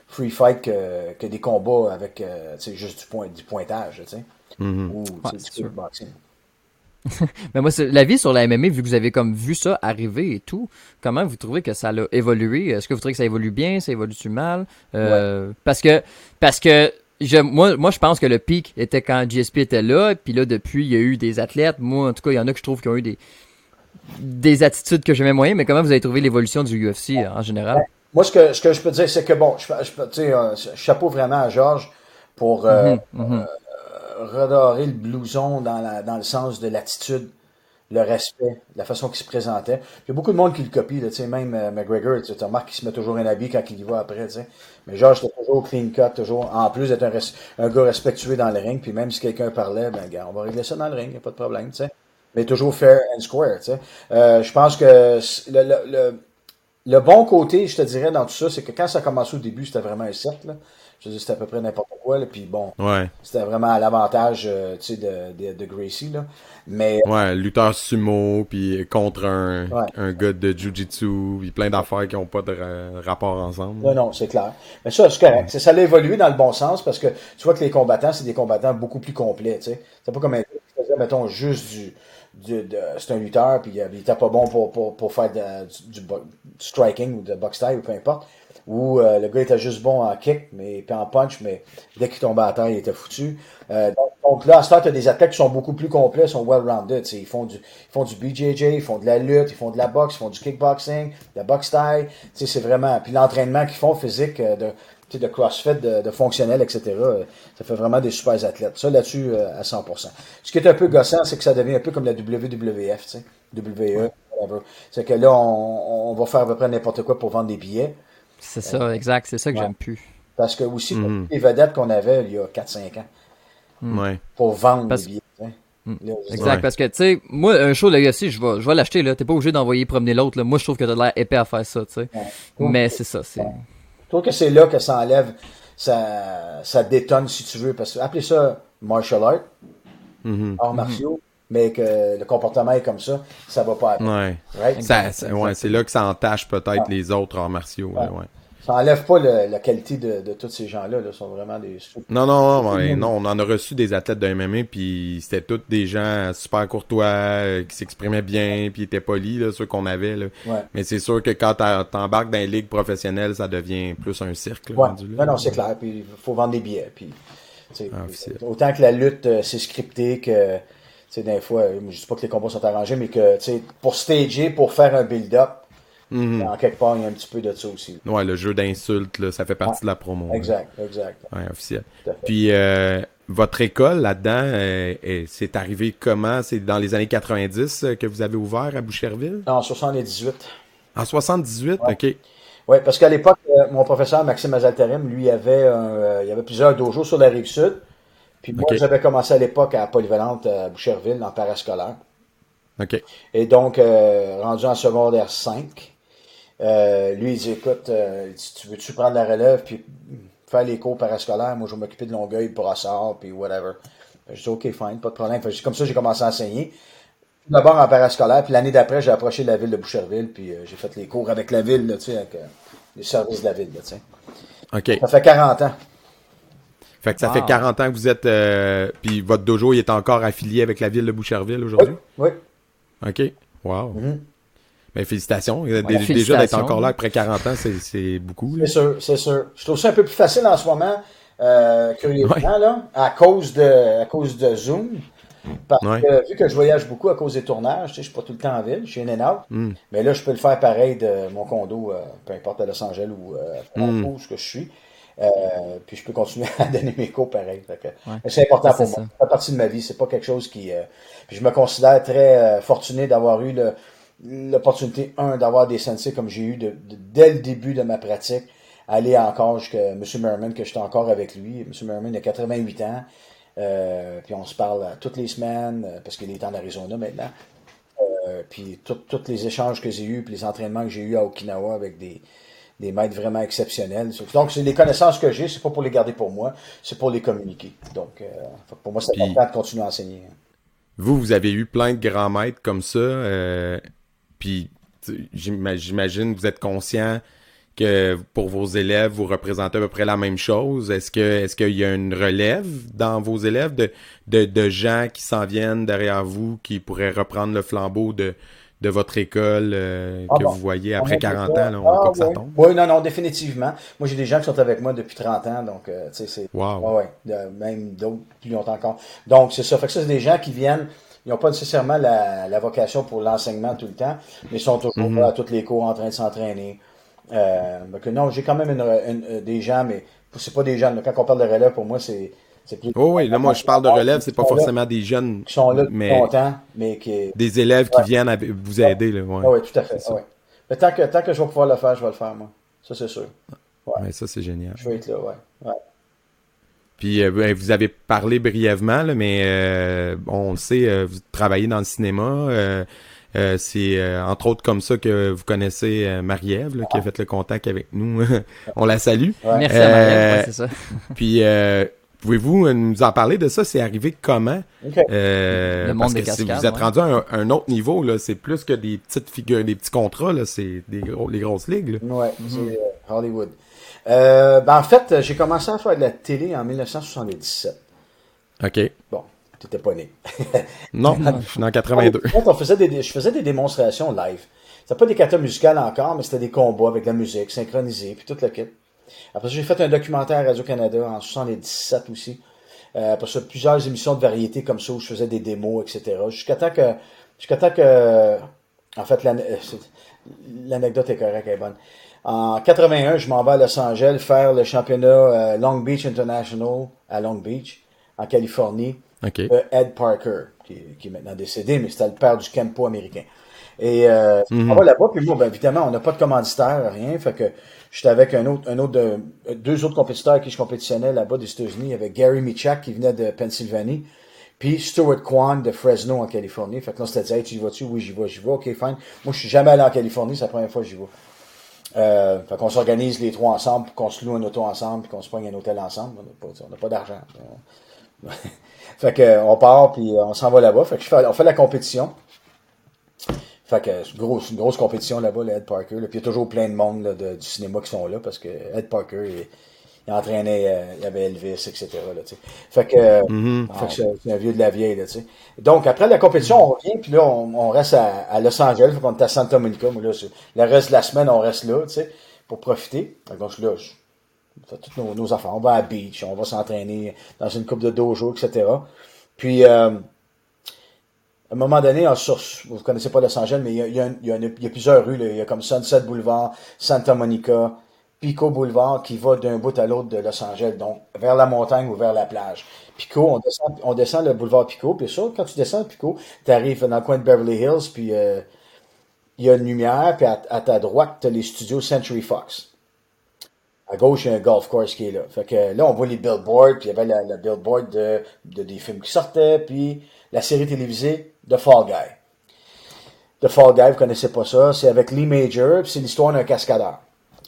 free fight que, que, des combats avec juste du, point, du pointage, tu sais. Mm-hmm. Ou du boxing. Mais moi, la vie sur la MMA, vu que vous avez comme vu ça arriver et tout, comment vous trouvez que ça a évolué? Est-ce que vous trouvez que ça évolue bien, ça évolue-tu mal? Euh, parce que, parce que je, moi, moi, je pense que le pic était quand GSP était là, puis là, depuis, il y a eu des athlètes. Moi, en tout cas, il y en a que je trouve qui ont eu des, des attitudes que j'aimais moyen, mais comment vous avez trouvé l'évolution du UFC en général? Moi, ce que, ce que je peux dire, c'est que bon, je, je, euh, chapeau vraiment à Georges pour euh, mm-hmm, mm-hmm redorer le blouson dans, dans le sens de l'attitude, le respect, la façon qu'il se présentait. Il y a beaucoup de monde qui le copie, là, même euh, McGregor, tu remarques qu'il se met toujours un habit quand il y va après. Mais George était toujours clean cut, toujours, en plus d'être un, gars respectueux dans le ring, puis même si quelqu'un parlait, ben gars, on va régler ça dans le ring, il n'y a pas de problème. Mais toujours fair and square. Euh, je pense que le, le, le, bon côté, je te dirais, dans tout ça, c'est que quand ça a commencé au début, c'était vraiment un cercle. Je veux dire, c'était à peu près n'importe quoi. Là, puis bon, c'était vraiment à l'avantage euh, tu sais, de, de, de, Gracie. Là. Mais, ouais, lutteur sumo, puis contre un, un gars de Jiu-Jitsu, puis plein d'affaires qui n'ont pas de rapport ensemble. Non, non, c'est clair. Mais ça, c'est correct. Ça a évolué dans le bon sens parce que tu vois que les combattants, c'est des combattants beaucoup plus complets. Tu sais. C'est pas comme un mettons, juste du. du de, c'est un lutteur, puis il était pas bon pour, pour, pour faire du, du, striking ou de box style ou peu importe où euh, le gars était juste bon en kick, mais puis en punch, mais dès qu'il tombait à terre, il était foutu. Euh, donc, là, à ce tu as des athlètes qui sont beaucoup plus complets, sont well-rounded. Ils font du ils font du BJJ, ils font de la lutte, ils font de la boxe, ils font du kickboxing, de la boxe style. C'est vraiment. Puis l'entraînement qu'ils font physique euh, de, de CrossFit, de, de fonctionnel, etc. Ça fait vraiment des super athlètes. Ça là-dessus à 100%. Ce qui est un peu gossant, c'est que ça devient un peu comme la WWF, tu sais, WE, whatever. C'est que là, on, on va faire à peu près n'importe quoi pour vendre des billets. C'est ça, exact. C'est ça que j'aime plus. Parce que aussi, mhm. les vedettes qu'on avait il y a 4-5 ans. Mhm. Pour vendre des billets. Mhm. exact, parce que, tu sais, moi, un show Legacy, je vais, je vais l'acheter, là. T'es pas obligé d'envoyer promener l'autre, Moi, je trouve que t'as l'air épais à faire ça, tu sais. Mais c'est ça, c'est... Je trouve que c'est là que ça enlève, ça, ça détonne, si tu veux, parce que, appelez ça martial art, arts martiaux, mais que le comportement est comme ça, ça va pas Ouais. ouais, c'est là que ça entache peut-être les autres arts martiaux. Ouais. Ça enlève pas la qualité de, de, tous ces gens-là. Là. sont vraiment des. Non, non, non, non, on en a reçu des athlètes de MMA, puis c'était tous des gens super courtois, euh, qui s'exprimaient bien, puis étaient polis, là, ceux qu'on avait. Là. Mais c'est sûr que quand t'embarques dans les ligues professionnelles, ça devient plus un cirque. ouais. non, non, c'est clair. Puis il faut vendre des billets. Puis, ah, autant que la lutte, euh, c'est scripté que sais, des fois, je dis pas que les combats sont arrangés, mais que, tu sais, pour stager, pour faire un build-up, mhm. en quelque part, il y a un petit peu de ça aussi. Ouais, le jeu d'insultes, ça fait partie de la promo. Exact, exact. Ouais, officiel. Puis, euh, votre école là-dedans, euh, c'est arrivé comment? C'est dans les années 90 euh, que vous avez ouvert à Boucherville? En 78. En 78? OK. Oui, parce qu'à l'époque, mon professeur Maxime Azalterim, lui, avait, il y avait plusieurs dojos sur la rive sud. Puis moi, j'avais commencé à l'époque à Polyvalente à Boucherville, en parascolaire. OK. Et donc, euh, rendu en secondaire 5, euh, lui, il dit, écoute, euh, tu veux-tu prendre la relève, puis faire les cours parascolaires, moi, je vais m'occuper de Longueuil, Brossard, puis whatever. Je dis, OK, fine, pas de problème. Fait, comme ça, j'ai commencé à enseigner. D'abord en parascolaire, puis l'année d'après, j'ai approché la ville de Boucherville, puis euh, j'ai fait les cours avec la ville, là, tu sais, avec euh, les services de la ville, là, tu sais. OK. Ça fait 40 ans. Fait que ça Wow. fait 40 ans que vous êtes. euh, puis votre dojo, il est encore affilié avec la ville de Boucherville aujourd'hui? Oui. OK. Wow. Ben, félicitations. Dé- Déjà d'être encore là après 40 ans, c'est- beaucoup. C'est sûr, c'est sûr. Je trouve ça un peu plus facile en ce moment, euh, curieusement, Ouais. là, à cause de, à cause de Zoom. Parce Ouais. que vu que je voyage beaucoup à cause des tournages, tu sais, je suis pas tout le temps en ville, je suis in and out. Mm. Mais là, je peux le faire pareil de mon condo, euh, peu importe à Los Angeles ou euh, à Mm. Où ce que je suis. Euh, puis je peux continuer à donner mes cours pareil. C'est important C'est pour moi. Ça fait partie de ma vie. C'est pas quelque chose qui. euh, puis je me considère très euh, fortuné d'avoir eu l'opportunité, un, d'avoir des sensei comme j'ai eu de- de- dès le début de ma pratique, aller encore jusqu'à M. Merriman, que j'étais encore avec lui. M. Merriman a 88 ans. Euh, puis on se parle toutes les semaines, parce qu'il est en Arizona maintenant. Euh, puis tous les échanges que j'ai eus, puis les entraînements que j'ai eus à Okinawa avec des, des maîtres vraiment exceptionnels. Donc, c'est les connaissances que j'ai, c'est pas pour les garder pour moi, c'est pour les communiquer. Donc, euh, pour moi, c'est important de continuer à enseigner. Vous, vous avez eu plein de grands maîtres comme ça. euh, puis j'imagine vous êtes conscient que pour vos élèves, vous représentez à peu près la même chose. Est-ce que est-ce qu'il y a une relève dans vos élèves de, de, de gens qui s'en viennent derrière vous, qui pourraient reprendre le flambeau de, de votre école euh, Ah que bon? vous voyez On après a 40 fait ans? Là, on Ah, pas que ça oui. tombe. Oui, non, non, définitivement. Moi, j'ai des gens qui sont avec moi depuis 30 ans, donc, euh, tu sais, c'est. Wow. Ouais, ouais, de- même d'autres plus longtemps encore. Donc, c'est ça. Fait que ça, c'est des gens qui viennent, ils n'ont pas nécessairement la, la vocation pour l'enseignement tout le temps, mais ils sont toujours Mhm. là à tous les cours en train de s'entraîner. Euh, donc, non, j'ai quand même une, une- euh, des gens, mais c'est pas des gens. Quand on parle de relève, pour moi, c'est. C'est plus- Oh oui, là, moi, je parle de relève, c'est pas là- forcément des jeunes, Qui sont là depuis mais longtemps, mais qui. des élèves qui viennent vous aider. Là, ouais. Ah oui, tout à fait. Ah. Mais tant que, tant que je vais pouvoir le faire, je vais le faire, moi. Ça, c'est sûr. Ouais, ça, c'est génial. Je vais être là, ouais. ouais. Puis euh, ben, vous avez parlé brièvement, là, mais euh, on le sait, euh, vous travaillez dans le cinéma. euh, euh, c'est euh, entre autres comme ça que vous connaissez euh, Marie-Ève, là, qui a fait le contact avec nous. on la salue. Ouais. Merci Euh, à Marie, ouais, c'est ça. Puis euh, pouvez-vous euh, nous en parler de ça? C'est arrivé comment? Euh, Le monde parce des que si cascades, vous êtes ouais. rendu à un, un autre niveau, là, c'est plus que des petites figures, des petits contrats, là, c'est des gros, les grosses ligues. là. Ouais, c'est euh, Hollywood. Euh, ben, en fait, j'ai commencé à faire de la télé en 1977. OK. Bon, t'étais pas né. Non, je suis dans 82. En fait, on faisait des, je faisais des démonstrations live. C'était pas des katas musicales encore, mais c'était des combats avec la musique synchronisée, puis toute la kit. Après ça, j'ai fait un documentaire à Radio-Canada en 77 aussi. Euh, plusieurs émissions de variété comme ça où je faisais des démos, etc. Jusqu'à temps que, jusqu'à temps que, en fait, euh, l'anecdote est correcte, elle est bonne. En 81, je m'en vais à Los Angeles faire le championnat euh, Long Beach International à Long Beach, en Californie OK. euh, Ed Parker, qui, est- qui est maintenant décédé, mais c'était le père du Kempo américain. Et euh, on va là-bas, puis moi, ben, évidemment, on n'a pas de commanditaire, rien. Fait que j'étais avec un autre, un autre de, deux autres compétiteurs avec qui je compétitionnais là-bas des États-Unis. Il y avait Gary Michak qui venait de Pennsylvanie, puis Stuart Kwan de Fresno en Californie. Fait que là, on s'était dit, hey, tu y vas-tu? Oui, j'y vais, j'y vais. OK, fine. Moi, je suis jamais allé en Californie, c'est la première fois que j'y vais. Euh, fait qu'on s'organise les trois ensemble, puis qu'on se loue un auto ensemble, puis qu'on se pogne un hôtel ensemble. On n'a pas, pas d'argent. fait que euh, on part puis on s'en va là-bas. Fait que je fais, on fait la compétition. Fait que c'est une grosse, une grosse compétition là-bas, le Ed Parker. là. Puis il y a toujours plein de monde là, de- du cinéma qui sont là parce que Ed Parker, il, il entraînait, euh, il y avait Elvis, etc. Là, fait que, euh, fait que c'est, un vieux de la vieille. Là. Donc après la compétition, on revient puis là on, on reste à, à Los Angeles. Fait qu'on est à Santa Monica. Moi, là, le reste de la semaine, on reste là, tu sais, pour profiter. Fait que donc là, je, on fait toutes nos, nos affaires. On va à la beach, on va s'entraîner dans une coupe de dojo, etc. Puis, euh, à un moment donné, en sur, vous connaissez pas Los Angeles, mais il y a, il y a, il y a plusieurs rues. là. Il y a comme Sunset Boulevard, Santa Monica, Pico Boulevard qui va d'un bout à l'autre de Los Angeles, donc vers la montagne ou vers la plage. Pico, on descend, on descend le boulevard Pico, puis ça, quand tu descends Pico, tu arrives dans le coin de Beverly Hills, puis euh, il y a une lumière, puis à, ta droite, tu les studios Century Fox. À gauche, il y a un golf course qui est là. Fait que là, on voit les billboards, puis il y avait la, la billboard de, de des films qui sortaient, puis la série télévisée de Fall Guy. de Fall Guy, vous connaissez pas ça. C'est avec Lee Major, puis c'est l'histoire d'un cascadeur.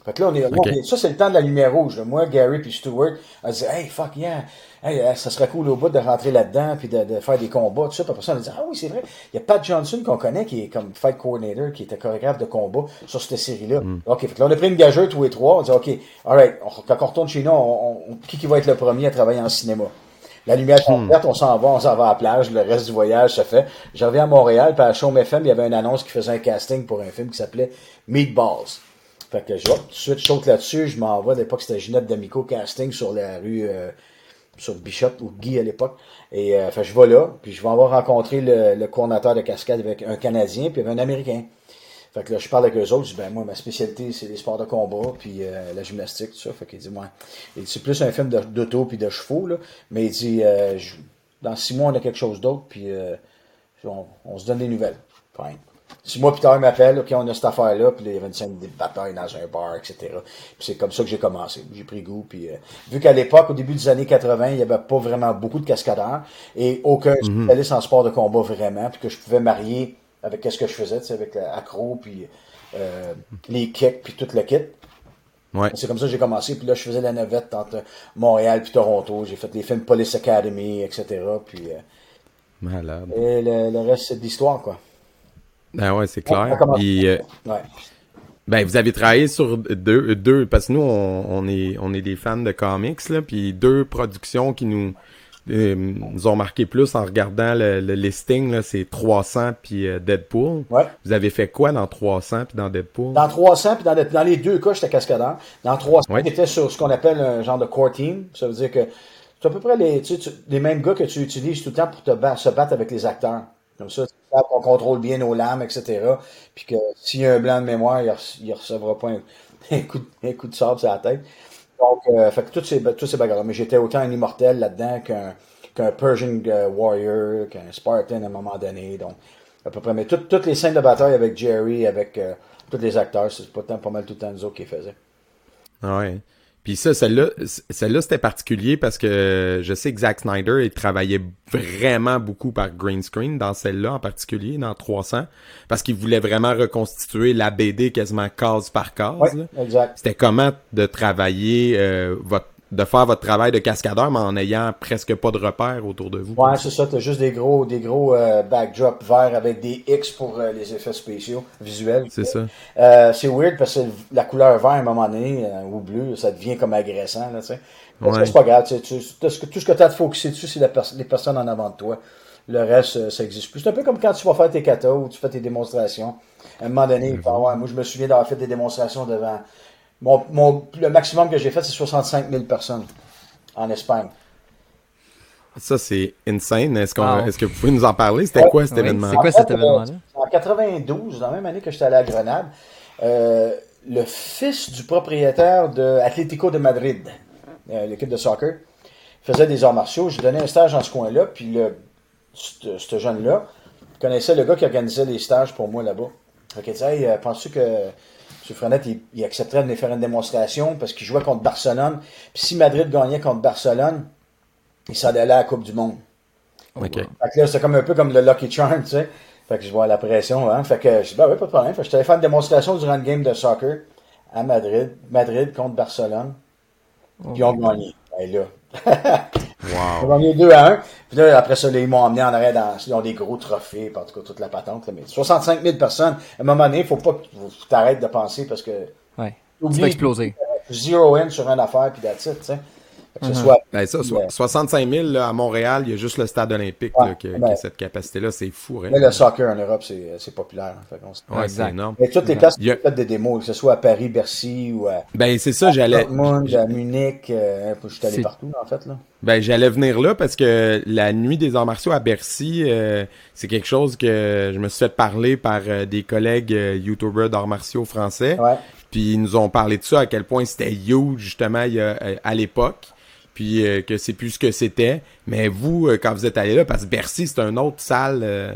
Fait que là, on est, Ok. ça, c'est le temps de la lumière rouge. là. Moi, Gary puis Stewart, on dit, hey, fuck yeah, hey, euh, ça serait cool au bout de rentrer là-dedans puis de, de faire des combats, tout ça. Puis après ça, on a dit, ah oui, c'est vrai. Il y a Pat Johnson qu'on connaît qui est comme fight coordinator, qui était chorégraphe de combat sur cette série-là. OK, fait que là, on a pris une gageure tous les trois. On dit, OK, alright, quand on retourne chez nous, on, on- qui, qui va être le premier à travailler en cinéma? La lumière est verte, on s'en va, on s'en va à la plage, le reste du voyage se fait. Je reviens à Montréal, puis à Chaume FM, il y avait une annonce qui faisait un casting pour un film qui s'appelait Meatballs. Fait que je hop, tout de suite, je saute là-dessus, je m'en vais. À l'époque, c'était Ginette D'Amico casting sur la rue, euh, sur Bishop ou Guy à l'époque. Et euh, fait, je vais là, puis je vais avoir rencontré le, le coordinateur de cascade avec un Canadien, puis il y avait un Américain. Fait que là, je parle avec eux autres, je dis, ben, moi, ma spécialité, c'est les sports de combat, puis euh, la gymnastique, tout ça. Fait qu'il dit, moi, il dit, c'est plus un film de- d'auto puis de chevaux, là. Mais il dit, euh, je- dans six mois, on a quelque chose d'autre, puis euh, on, on se donne des nouvelles. Fine. Six mois plus tard, il m'appelle, OK, on a cette affaire-là, puis là, il y avait une scène de bataille dans un bar, etc. Puis c'est comme ça que j'ai commencé. J'ai pris goût, puis euh, vu qu'à l'époque, au début des années 80, il n'y avait pas vraiment beaucoup de cascadeurs, et aucun spécialiste en sport de combat vraiment, puis que je pouvais marier avec ce que je faisais, avec l'accro, puis euh, les kicks, puis tout le kit. Ouais. C'est comme ça que j'ai commencé. Puis là, je faisais la navette entre Montréal puis Toronto. J'ai fait les films Police Academy, etc. Puis euh, Malade. et le, le reste, c'est de l'histoire, quoi. Ben ouais, c'est On clair. Puis, euh, Ouais. ben, vous avez travaillé sur deux, deux parce que nous, on, on est, on est des fans de comics, là, puis deux productions qui nous, euh, nous ont marqué plus en regardant le, le listing, c'est 300 puis euh, Deadpool. Ouais. Vous avez fait quoi dans 300 puis dans Deadpool? Dans 300, puis dans, le- dans les deux cas, j'étais cascadeur. Dans 300, Ouais. j'étais sur ce qu'on appelle un genre de core team. Ça veut dire que c'est à peu près les, tu sais, tu- les mêmes gars que tu utilises tout le temps pour te ba- se battre avec les acteurs. Comme ça, on contrôle bien nos lames, etc. Puis que s'il y a un blanc de mémoire, il ne recevra pas un, un coup, de- un coup de sable sur la tête. Donc, euh, fait que tous ces, tous ces bagarres. Mais j'étais autant un immortel là-dedans qu'un qu'un Persian euh, Warrior, qu'un Spartan à un moment donné. Donc, à peu près. Mais tout- toutes les scènes de bataille avec Jerry, avec euh, tous les acteurs, c'est pas, pas mal tout le temps nous autres qui faisaient. Ouais. Puis ça, celle-là, celle-là, c'était particulier parce que je sais que Zack Snyder, il travaillait vraiment beaucoup par green screen dans celle-là en particulier, dans 300, parce qu'il voulait vraiment reconstituer la BD quasiment case par case. Là. exact. C'était comment de travailler euh, votre de faire votre travail de cascadeur, mais en ayant presque pas de repères autour de vous. Ouais, c'est ça. T'as juste des gros, des gros euh, backdrops verts avec des X pour euh, les effets spéciaux visuels. C'est ça. Euh, c'est weird parce que la couleur vert à un moment donné euh, ou bleu, ça devient comme agressant, là, tu sais. Ouais. C'est pas grave, tu tout ce que, tout ce que tu as à te focuser dessus, c'est pers- les personnes en avant de toi. Le reste, euh, ça existe plus. C'est un peu comme quand tu vas faire tes katas ou tu fais tes démonstrations. À un moment donné, il faut avoir- moi je me souviens d'avoir fait des démonstrations devant. Mon, mon, le maximum que j'ai fait, c'est 65 000 personnes en Espagne. Ça, c'est insane. Est-ce qu'on, Wow. est-ce que vous pouvez nous en parler? C'était quoi cet Oui, événement? c'est quoi En cet événement-là? euh, En 92, dans la même année que j'étais allé à Grenade, euh, le fils du propriétaire de Atlético de Madrid, euh, l'équipe de soccer, faisait des arts martiaux. J'ai donné un stage dans ce coin-là, puis le, ce ce jeune-là connaissait le gars qui organisait les stages pour moi là-bas. Fait qu'il disait, hey, penses-tu que M. Frenette, il, il accepterait de venir faire une démonstration parce qu'il jouait contre Barcelone. Puis si Madrid gagnait contre Barcelone, il s'en allait à la Coupe du Monde. OK. Fait que là, c'est comme un peu comme le Lucky Charm, tu sais. Fait que je vois la pression, hein. Fait que je dis, bah oui, pas de problème. Fait que je t'allais faire une démonstration durant une game de soccer à Madrid. Madrid contre Barcelone. Puis ils ont gagné. Et là. Ils ont Wow. gagné 2 à 1. Puis là, après ça, là, ils m'ont emmené en arrière dans. Ils ont des gros trophées, en tout cas, toute la patente. là. Mais 65 000 personnes. À un moment donné, il faut pas que tu t'arrêtes de penser parce que. Ouais. Oublie- Tu vas exploser. Zero in sur une affaire, puis that's it, tu sais. Que ce Mhm. soit. Ben ça, so- Ouais. 65 000 là, à Montréal, il y a juste le stade olympique Ouais, là, qui, a- ben- qui a cette capacité-là. C'est fou, hein? Mais le soccer en Europe, c'est c'est populaire. hein. Se- Ouais, c'est énorme. Mais toutes les places Il y a- qui ont fait des démos, que ce soit à Paris, Bercy ou à Ben c'est ça, j'allais. Dortmund, à Munich. Euh, je suis allé C'est- partout, en fait. Là. Ben j'allais venir là parce que la nuit des arts martiaux à Bercy, euh, c'est quelque chose que je me suis fait parler par euh, des collègues euh, youtubeurs d'arts martiaux français. Ouais. Puis ils nous ont parlé de ça, à quel point c'était huge justement il y a, euh, à l'époque. Puis euh, que c'est plus ce que c'était. Mais vous, euh, quand vous êtes allé là, parce que Bercy, c'est une autre salle euh,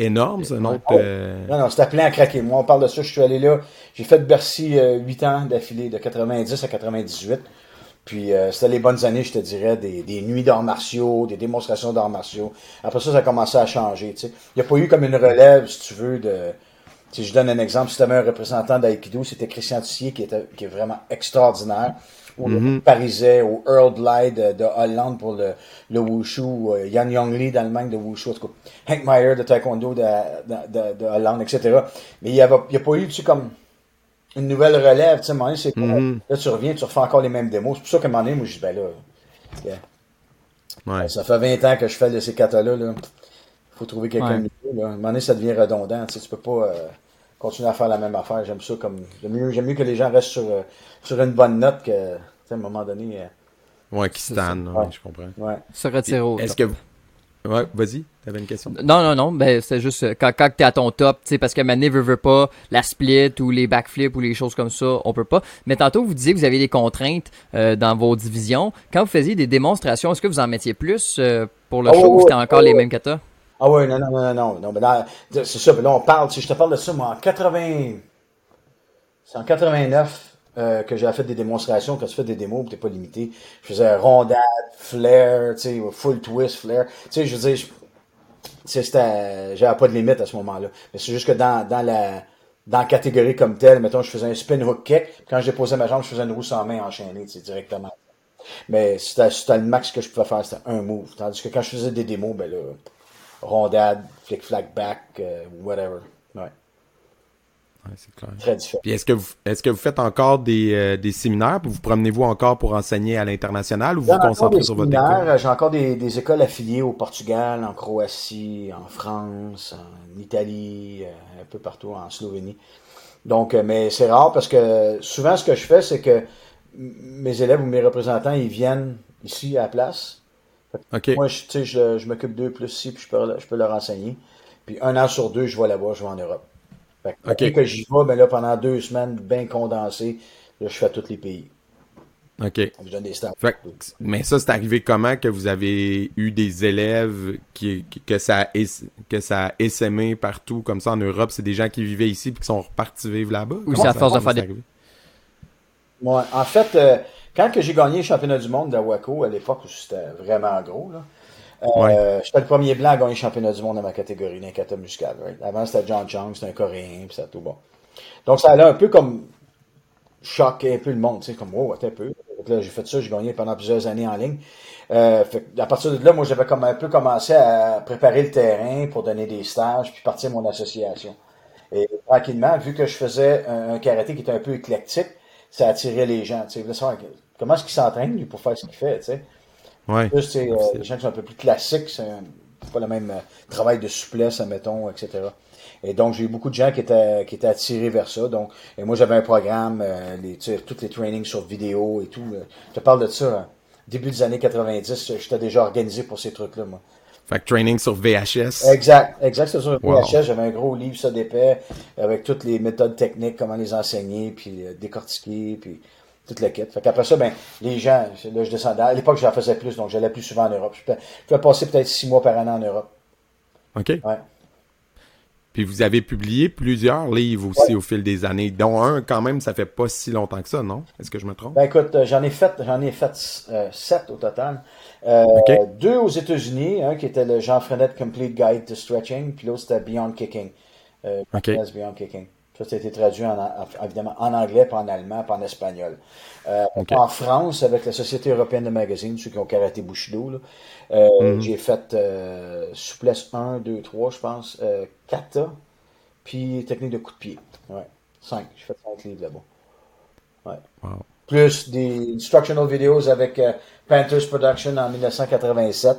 énorme, c'est une autre. euh, Non, non, c'était plein à craquer. Moi, on parle de ça. Je suis allé là. J'ai fait Bercy euh, 8 ans d'affilée, de 90 à 98. Puis c'était les bonnes années, je te dirais, des, des nuits d'arts martiaux, des démonstrations d'arts martiaux. Après ça, ça a commencé à changer. Il n'y a pas eu comme une relève, si tu veux, de, Si je donne un exemple, si tu avais un représentant d'Aikido, c'était Christian Tissier qui, était, qui est vraiment extraordinaire. Ou le Mhm. Pariset, ou Earl Bly de, de Hollande pour le, le Wushu, ou euh, Yan Yongli d'Allemagne de Wushu, en tout cas, Hank Meyer de Taekwondo de, de, de, de Hollande, etc. Mais il n'y a, a pas eu, tu sais, comme une nouvelle relève, tu sais, c'est Mhm. là, tu reviens, tu refais encore les mêmes démos. C'est pour ça qu'à un moment donné, moi, je dis, ben là, yeah. Ouais. ça fait 20 ans que je fais de ces katas-là, là. Faut trouver quelqu'un Ouais. de là. À un moment donné, ça devient redondant, tu sais, tu peux pas euh, continuer à faire la même affaire. J'aime ça comme, j'aime mieux, que les gens restent sur, euh, sur une bonne note que, tu sais, à un moment donné, euh, Ouais, qui stanne, Ouais. ouais, je comprends. ouais. Se retirer au Est-ce que vous... Ouais, vas-y, t'avais une question? Non, non, non, ben c'est juste euh, quand, quand t'es à ton top, tu sais, parce que Mané veut, veut pas, la split ou les backflips ou les choses comme ça, on peut pas. Mais tantôt, vous disiez que vous aviez des contraintes euh, dans vos divisions. Quand vous faisiez des démonstrations, est-ce que vous en mettiez plus euh, pour le Oh, show ou ouais, c'était encore ouais, les ouais. mêmes katas? Ah ouais, non, non, non, non, non, mais dans- c'est ça, mais là, on parle, si je te parle de ça, moi, en 80, c'est en 89, euh, que j'ai fait des démonstrations, quand tu fais des démos, t'es pas limité. Je faisais rondade, flair, tu sais, full twist, flair. Tu sais, je veux dire, c'était, j'avais pas de limite à ce moment-là. Mais c'est juste que dans, dans la, dans la catégorie comme telle, mettons, je faisais un spin hook kick. Quand je déposais ma jambe, je faisais une roue sans main enchaînée, directement. Mais c'était, c'était le max que je pouvais faire, c'était un move. Tandis que quand je faisais des démos, ben là, rondade, flick flack back, euh, whatever. Ouais, Ouais, c'est clair. très différent. Puis est-ce que vous est-ce que vous faites encore des, euh, des séminaires, puis vous promenez-vous encore pour enseigner à l'international ou vous vous concentrez sur votre école? J'ai encore des, des écoles affiliées au Portugal, en Croatie, en France, en Italie, euh, un peu partout, en Slovénie. Donc, euh, mais c'est rare parce que souvent ce que je fais, c'est que mes élèves ou mes représentants, ils viennent ici à la place. Moi, je, je, je m'occupe d'eux plus ici, puis je peux, je peux leur enseigner. Puis un an sur deux, je vais là-bas, je vais en Europe. Fait que, j'y vais, ben là, pendant deux semaines, bien condensé, là, je fais tous les pays. OK. On me donne des. Fait que- mais ça, c'est arrivé comment que vous avez eu des élèves qui, qui- que ça a que ça a essaimé partout comme ça en Europe, c'est des gens qui vivaient ici puis qui sont repartis vivre là-bas? Ou c'est à ça- force de faire des-? Ouais, en fait, euh, quand que j'ai gagné le championnat du monde d'Awaco, à l'époque où c'était vraiment gros, là, euh, Ouais. j'étais le premier blanc à gagner le championnat du monde dans ma catégorie, kata muscales. right? Avant, c'était John Chang, c'était un Coréen, puis c'était tout bon. Donc, ça allait un peu comme choquer un peu le monde, tu sais, comme, oh, un peu. Donc là, j'ai fait ça, j'ai gagné pendant plusieurs années en ligne. Euh, fait à partir de là, moi, j'avais comme un peu commencé à préparer le terrain pour donner des stages, puis partir mon association. Et tranquillement, vu que je faisais un, un karaté qui était un peu éclectique, ça attirait les gens. Tu sais, comment est-ce qu'il s'entraîne lui pour faire ce qu'il fait, tu sais? Ouais. Plus, tu sais, euh, les gens qui sont un peu plus classiques, c'est pas le même euh, travail de souplesse, admettons, etc. Et donc, j'ai eu beaucoup de gens qui étaient, qui étaient attirés vers ça. Donc, et moi, j'avais un programme, euh, les, tu sais, tous les trainings sur vidéo et tout. là. Je te parle de ça, hein. début des années 90, j'étais déjà organisé pour ces trucs-là, moi. Fait que training sur VHS. Exact, exact, c'est sur Wow. VHS, j'avais un gros livre, ça d'épais, avec toutes les méthodes techniques, comment les enseigner, puis euh, décortiquer, puis toute la quête. Fait qu'après ça, ben, les gens, là, je descendais. À l'époque, j'en faisais plus, donc j'allais plus souvent en Europe. Je pouvais, je pouvais passer peut-être six mois par an en Europe. OK. Ouais. Puis vous avez publié plusieurs livres aussi au fil des années, dont un quand même, ça fait pas si longtemps que ça, non? Est-ce que je me trompe? Ben écoute, euh, j'en ai fait, j'en ai fait euh, sept au total. Euh. Deux aux États-Unis, un qui était le Jean Frenette Complete Guide to Stretching, puis l'autre c'était Beyond Kicking. Euh, Beyond Kicking. Ça, ça a été traduit en, en- évidemment en anglais, puis en allemand, puis en espagnol. Euh. En France, avec la Société européenne de magazines, ceux qui ont karaté Bushido, là, euh, Mhm. j'ai fait euh, souplesse 1, 2, 3, je pense, euh, kata, puis technique de coup de pied. Ouais. 5. J'ai fait 5 livres là-bas. Ouais Wow. plus des instructional videos avec euh, Panthers Production en 1987.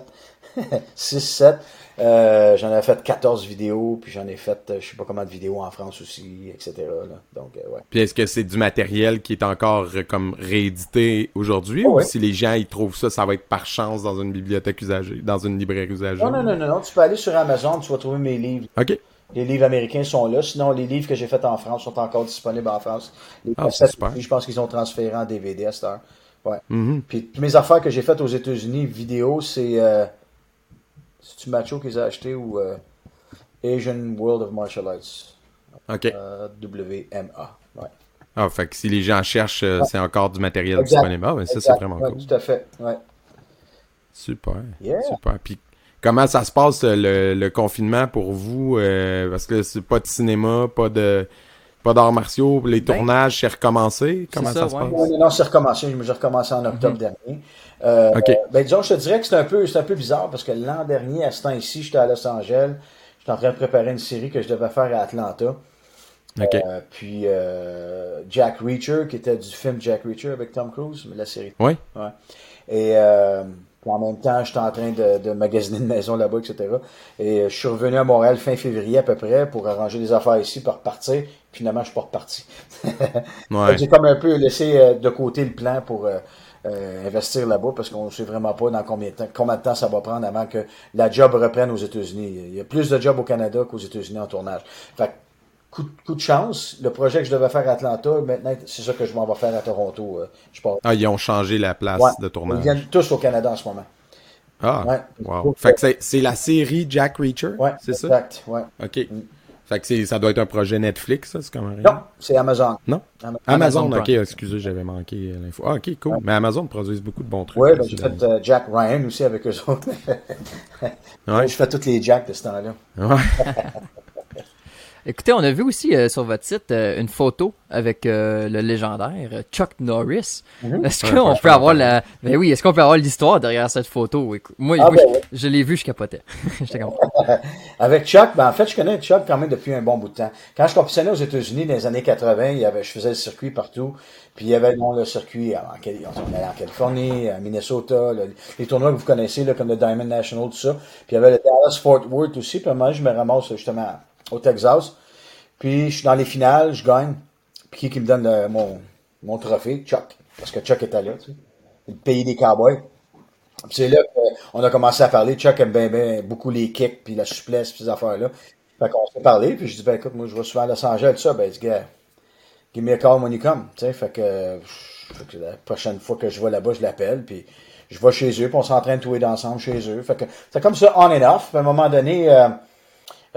6-7. Euh, j'en ai fait 14 vidéos, puis j'en ai fait euh, je sais pas combien de vidéos en France aussi, etc. là. Donc, euh, ouais. Puis est-ce que c'est du matériel qui est encore euh, comme réédité aujourd'hui Oh, ou ouais. si les gens ils trouvent ça, ça va être par chance dans une bibliothèque usagée, dans une librairie usagée? Non, non, non, non, non, tu peux aller sur Amazon, tu vas trouver mes livres. OK. Les livres américains sont là. Sinon, les livres que j'ai faits en France sont encore disponibles en France. Les Ah, super. je pense qu'ils ont transféré en DVD à cette heure. Ouais. Mhm. Puis toutes mes affaires que j'ai faites aux États-Unis, vidéo, c'est. C'est-tu Macho qu'ils ont acheté ou euh, Asian World of Martial Arts? OK. euh, WMA. Ouais. Ah, fait que si les gens cherchent, euh, c'est encore du matériel Exact. disponible. Ah, mais ça, c'est vraiment Ouais, cool. Tout à fait. Ouais. Super. Yeah. Super. Puis comment ça se passe le, le confinement pour vous? euh, parce que c'est pas de cinéma, pas de pas d'arts martiaux, les Ben, tournages, c'est recommencé? Comment ça, ça, se ouais. passe? Non, non, c'est recommencé. J'ai recommencé en octobre dernier. Euh, Ok. ben, disons, je te dirais que c'est un peu, c'est un peu bizarre parce que l'an dernier, à ce temps-ci, j'étais à Los Angeles. J'étais en train de préparer une série que je devais faire à Atlanta. Ok. Euh, puis euh, Jack Reacher, qui était du film Jack Reacher avec Tom Cruise, mais la série. Oui. Ouais. Et euh, puis en même temps, j'étais en train de, de magasiner une maison là-bas, etc. Et euh, je suis revenu à Montréal fin février à peu près pour arranger des affaires ici, pour repartir. Finalement, je suis pas reparti. Ouais. J'ai comme un peu laissé euh, de côté le plan pour euh, investir là-bas parce qu'on ne sait vraiment pas dans combien de temps, combien de temps ça va prendre avant que la job reprenne aux États-Unis. Il y a plus de jobs au Canada qu'aux États-Unis en tournage. Fait coup, de- coup de chance, le projet que je devais faire à Atlanta, maintenant, c'est ça que je m'en vais faire à Toronto. euh, je pars. Ah, ils ont changé la place Ouais. de Ils tournage. viennent tous au Canada en ce moment. Ah, Ouais. wow. Fait que c'est- la série Jack Reacher, Ouais, c'est ça? exact. Ouais. OK. Fait que ça doit être un projet Netflix, ça, c'est comme rien. Non, c'est Amazon. Non? Am- Amazon, Amazon ok, excusez, j'avais manqué l'info. Ah, ok, cool. Mais Amazon produit beaucoup de bons trucs. Ouais, là, ben, j'ai fait euh, Jack Ryan aussi avec eux autres. Ouais. Je fais tous les Jacks de ce temps-là. Ouais. Écoutez, on a vu aussi euh, sur votre site euh, une photo avec euh, le légendaire euh, Chuck Norris. Mhm. Est-ce qu'on peut avoir la Ben oui, est-ce qu'on peut avoir l'histoire derrière cette photo? Écoute, Moi, Ah, moi, ben je, l'ai vu, je capotais. Avec Chuck, ben en fait, je connais Chuck quand même depuis un bon bout de temps. Quand je compétitionnais aux États-Unis dans les années 80, il y avait, je faisais le circuit partout. Puis il y avait bon, le circuit en, on allait en Californie, à Minnesota, le- les tournois que vous connaissez, là, comme le Diamond National, tout ça. Puis il y avait le Dallas Fort Worth aussi. Puis à un moment, je me ramasse justement au Texas. Puis je suis dans les finales, je gagne. Puis qui, qui me donne mon, mon trophée? Chuck. Parce que Chuck était là, tu sais. Le pays des cowboys. Puis c'est là qu'on a commencé à parler. Chuck aime bien, bien beaucoup les kicks, puis la souplesse, puis ces affaires-là. Fait qu'on s'est parlé, puis je dis, ben écoute, moi je vais souvent à Los Angeles, ça. Ben, dit, gars, give me a call when you come. Tu sais, fait que, fait que la prochaine fois que je vais là-bas, je l'appelle, puis je vais chez eux, puis on s'entraîne tous les deux ensemble chez eux. Fait que c'est comme ça, on and off. Puis à un moment donné, euh,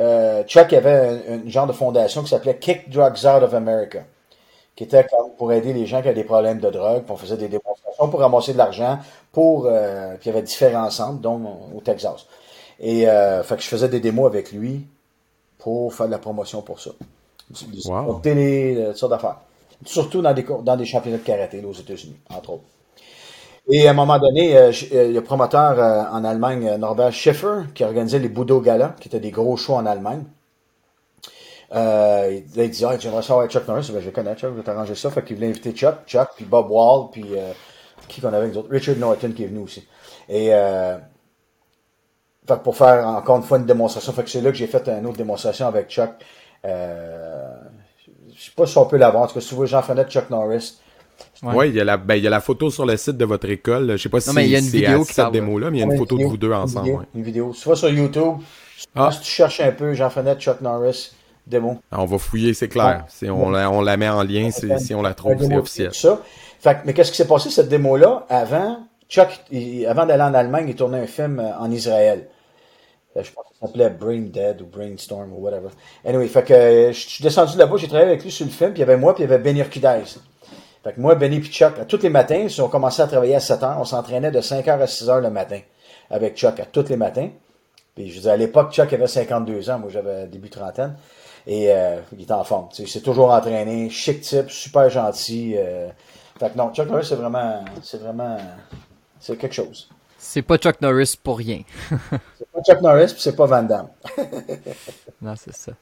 euh, Chuck avait un, un genre de fondation qui s'appelait Kick Drugs Out of America qui était pour aider les gens qui avaient des problèmes de drogue. Puis on faisait des démonstrations pour ramasser de l'argent pour. Euh, puis il y avait différents centres, dont au Texas. Et euh, fait que je faisais des démos avec lui pour faire de la promotion pour ça. Des Wow. spots télé, euh, toutes sortes d'affaires. Surtout dans des, dans des championnats de karaté là, aux États-Unis, entre autres. Et à un moment donné, euh, euh, le promoteur euh, en Allemagne, Norbert Schiffer, qui organisait les Budo Gala, qui étaient des gros shows en Allemagne, euh, il, dit, ah, j'aimerais savoir Chuck Norris. Ben, je connais Chuck, je vais t'arranger ça. Fait qu'il voulait inviter Chuck, Chuck, puis Bob Wall, puis euh, qui qu'on avait avec autres? Richard Norton qui est venu aussi. Et euh, fait pour faire encore une fois une démonstration, fait que c'est là que j'ai fait une autre démonstration avec Chuck. Euh, je sais pas si on peut l'avoir. En tout cas, si vois Jean Fenêtre, Chuck Norris. Ouais. Ouais, il y, a la, ben, il y a la photo sur le site de votre école. Je sais pas Non, si mais il y a une vidéo qui cette démo-là, mais il y a une photo de vous deux une ensemble. vidéo, ouais. Une vidéo. Tu vas sur YouTube, Ah. si tu cherches un peu Jean Fenêtre, Chuck Norris, démo. On va fouiller, c'est clair. Si on la, on la met en lien, si on la trouve, c'est officiel. Ça. Fait que- mais qu'est-ce qui s'est passé cette démo-là? Avant, Chuck, il- avant d'aller en Allemagne, il tournait un film euh, en Israël. Euh, Je pense que ça s'appelait Brain Dead ou Brainstorm ou whatever. Anyway, fait que euh, je suis descendu là-bas, j'ai travaillé avec lui sur le film, puis il y avait moi, puis il y avait Benny Urquidez. Fait que moi, Benny et Chuck, à tous les matins, si on commençait à travailler à 7 heures, on s'entraînait de 5 heures à 6 heures le matin avec Chuck à tous les matins. Puis je disais, à l'époque, Chuck avait 52 ans, moi j'avais début trentaine. Et euh, il était en forme. tu sais, Il s'est toujours entraîné, chic type, super gentil. euh. Fait que non, Chuck Norris, c'est vraiment. C'est vraiment. C'est quelque chose. C'est pas Chuck Norris pour rien. C'est pas Chuck Norris, puis c'est pas Van Damme. Non, c'est ça.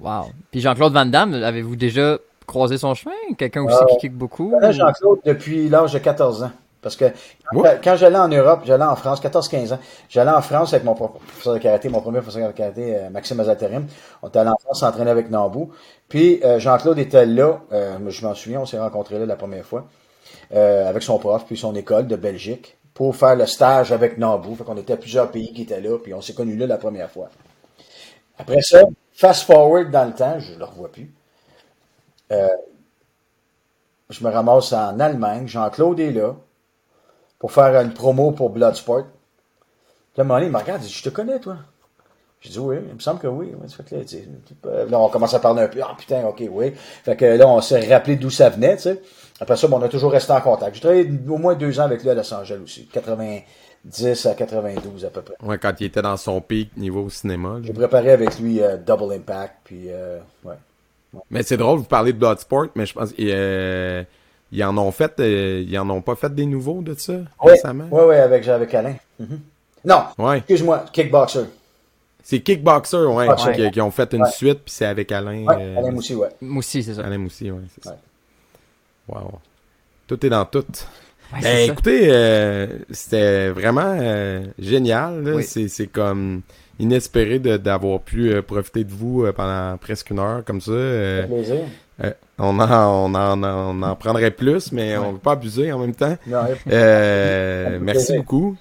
Wow. Puis Jean-Claude Van Damme, avez-vous déjà croisé son chemin? Quelqu'un aussi Euh, qui kick beaucoup? Je connais Jean-Claude depuis l'âge de 14 ans. Parce que quand, j'allais en Europe, j'allais en France, 14-15 ans, j'allais en France avec mon professeur de karaté, mon premier professeur de karaté, euh, Maxime Azaterim. On était allé en France s'entraîner avec Nambou. Puis euh, Jean-Claude était là, euh, je m'en souviens, on s'est rencontrés là la première fois, euh, avec son prof, puis son école de Belgique, pour faire le stage avec Nambou. Fait qu'on était à plusieurs pays qui étaient là, puis on s'est connus là la première fois. Après ça, fast forward dans le temps, je ne le revois plus. Euh, je me ramasse en Allemagne, Jean-Claude est là, pour faire une promo pour Bloodsport. Puis à un moment donné, il me regarde, il dit, je te connais, toi. J'ai dit oui, il me semble que oui. Fait que là, on commence à parler un peu. Ah putain, ok, oui. Fait que là, on s'est rappelé d'où ça venait, tu sais. Après ça, bon, on a toujours resté en contact. J'ai travaillé au moins deux ans avec lui à Los Angeles aussi. 90 à 92 à peu près. Ouais, quand il était dans son pic niveau cinéma. J'ai préparé avec lui euh, Double Impact, puis euh, ouais. Mais c'est drôle, vous parlez de Bloodsport, mais je pense euh, ils en ont fait, euh, ils en ont pas fait des nouveaux de ça Oui, récemment? oui, oui, avec, avec Alain. Mhm. Non, Ouais. excuse-moi, Kickboxer. C'est Kickboxer, ouais, Ouais. qui, qui ont fait une Ouais. suite, puis c'est avec Alain. Ouais, euh, Alain aussi, ouais. Moi aussi, c'est ça. Alain Moussi, ouais, c'est ça. Wow. Tout est dans tout. Ouais, Ben, écoutez, euh, c'était vraiment euh, génial. là. Oui. C'est, c'est comme inespéré d'avoir pu euh, profiter de vous euh, pendant presque une heure comme ça. Euh, plaisir. on, en, on, en, on en prendrait plus, mais on ne veut pas abuser en même temps. Non, merci beaucoup.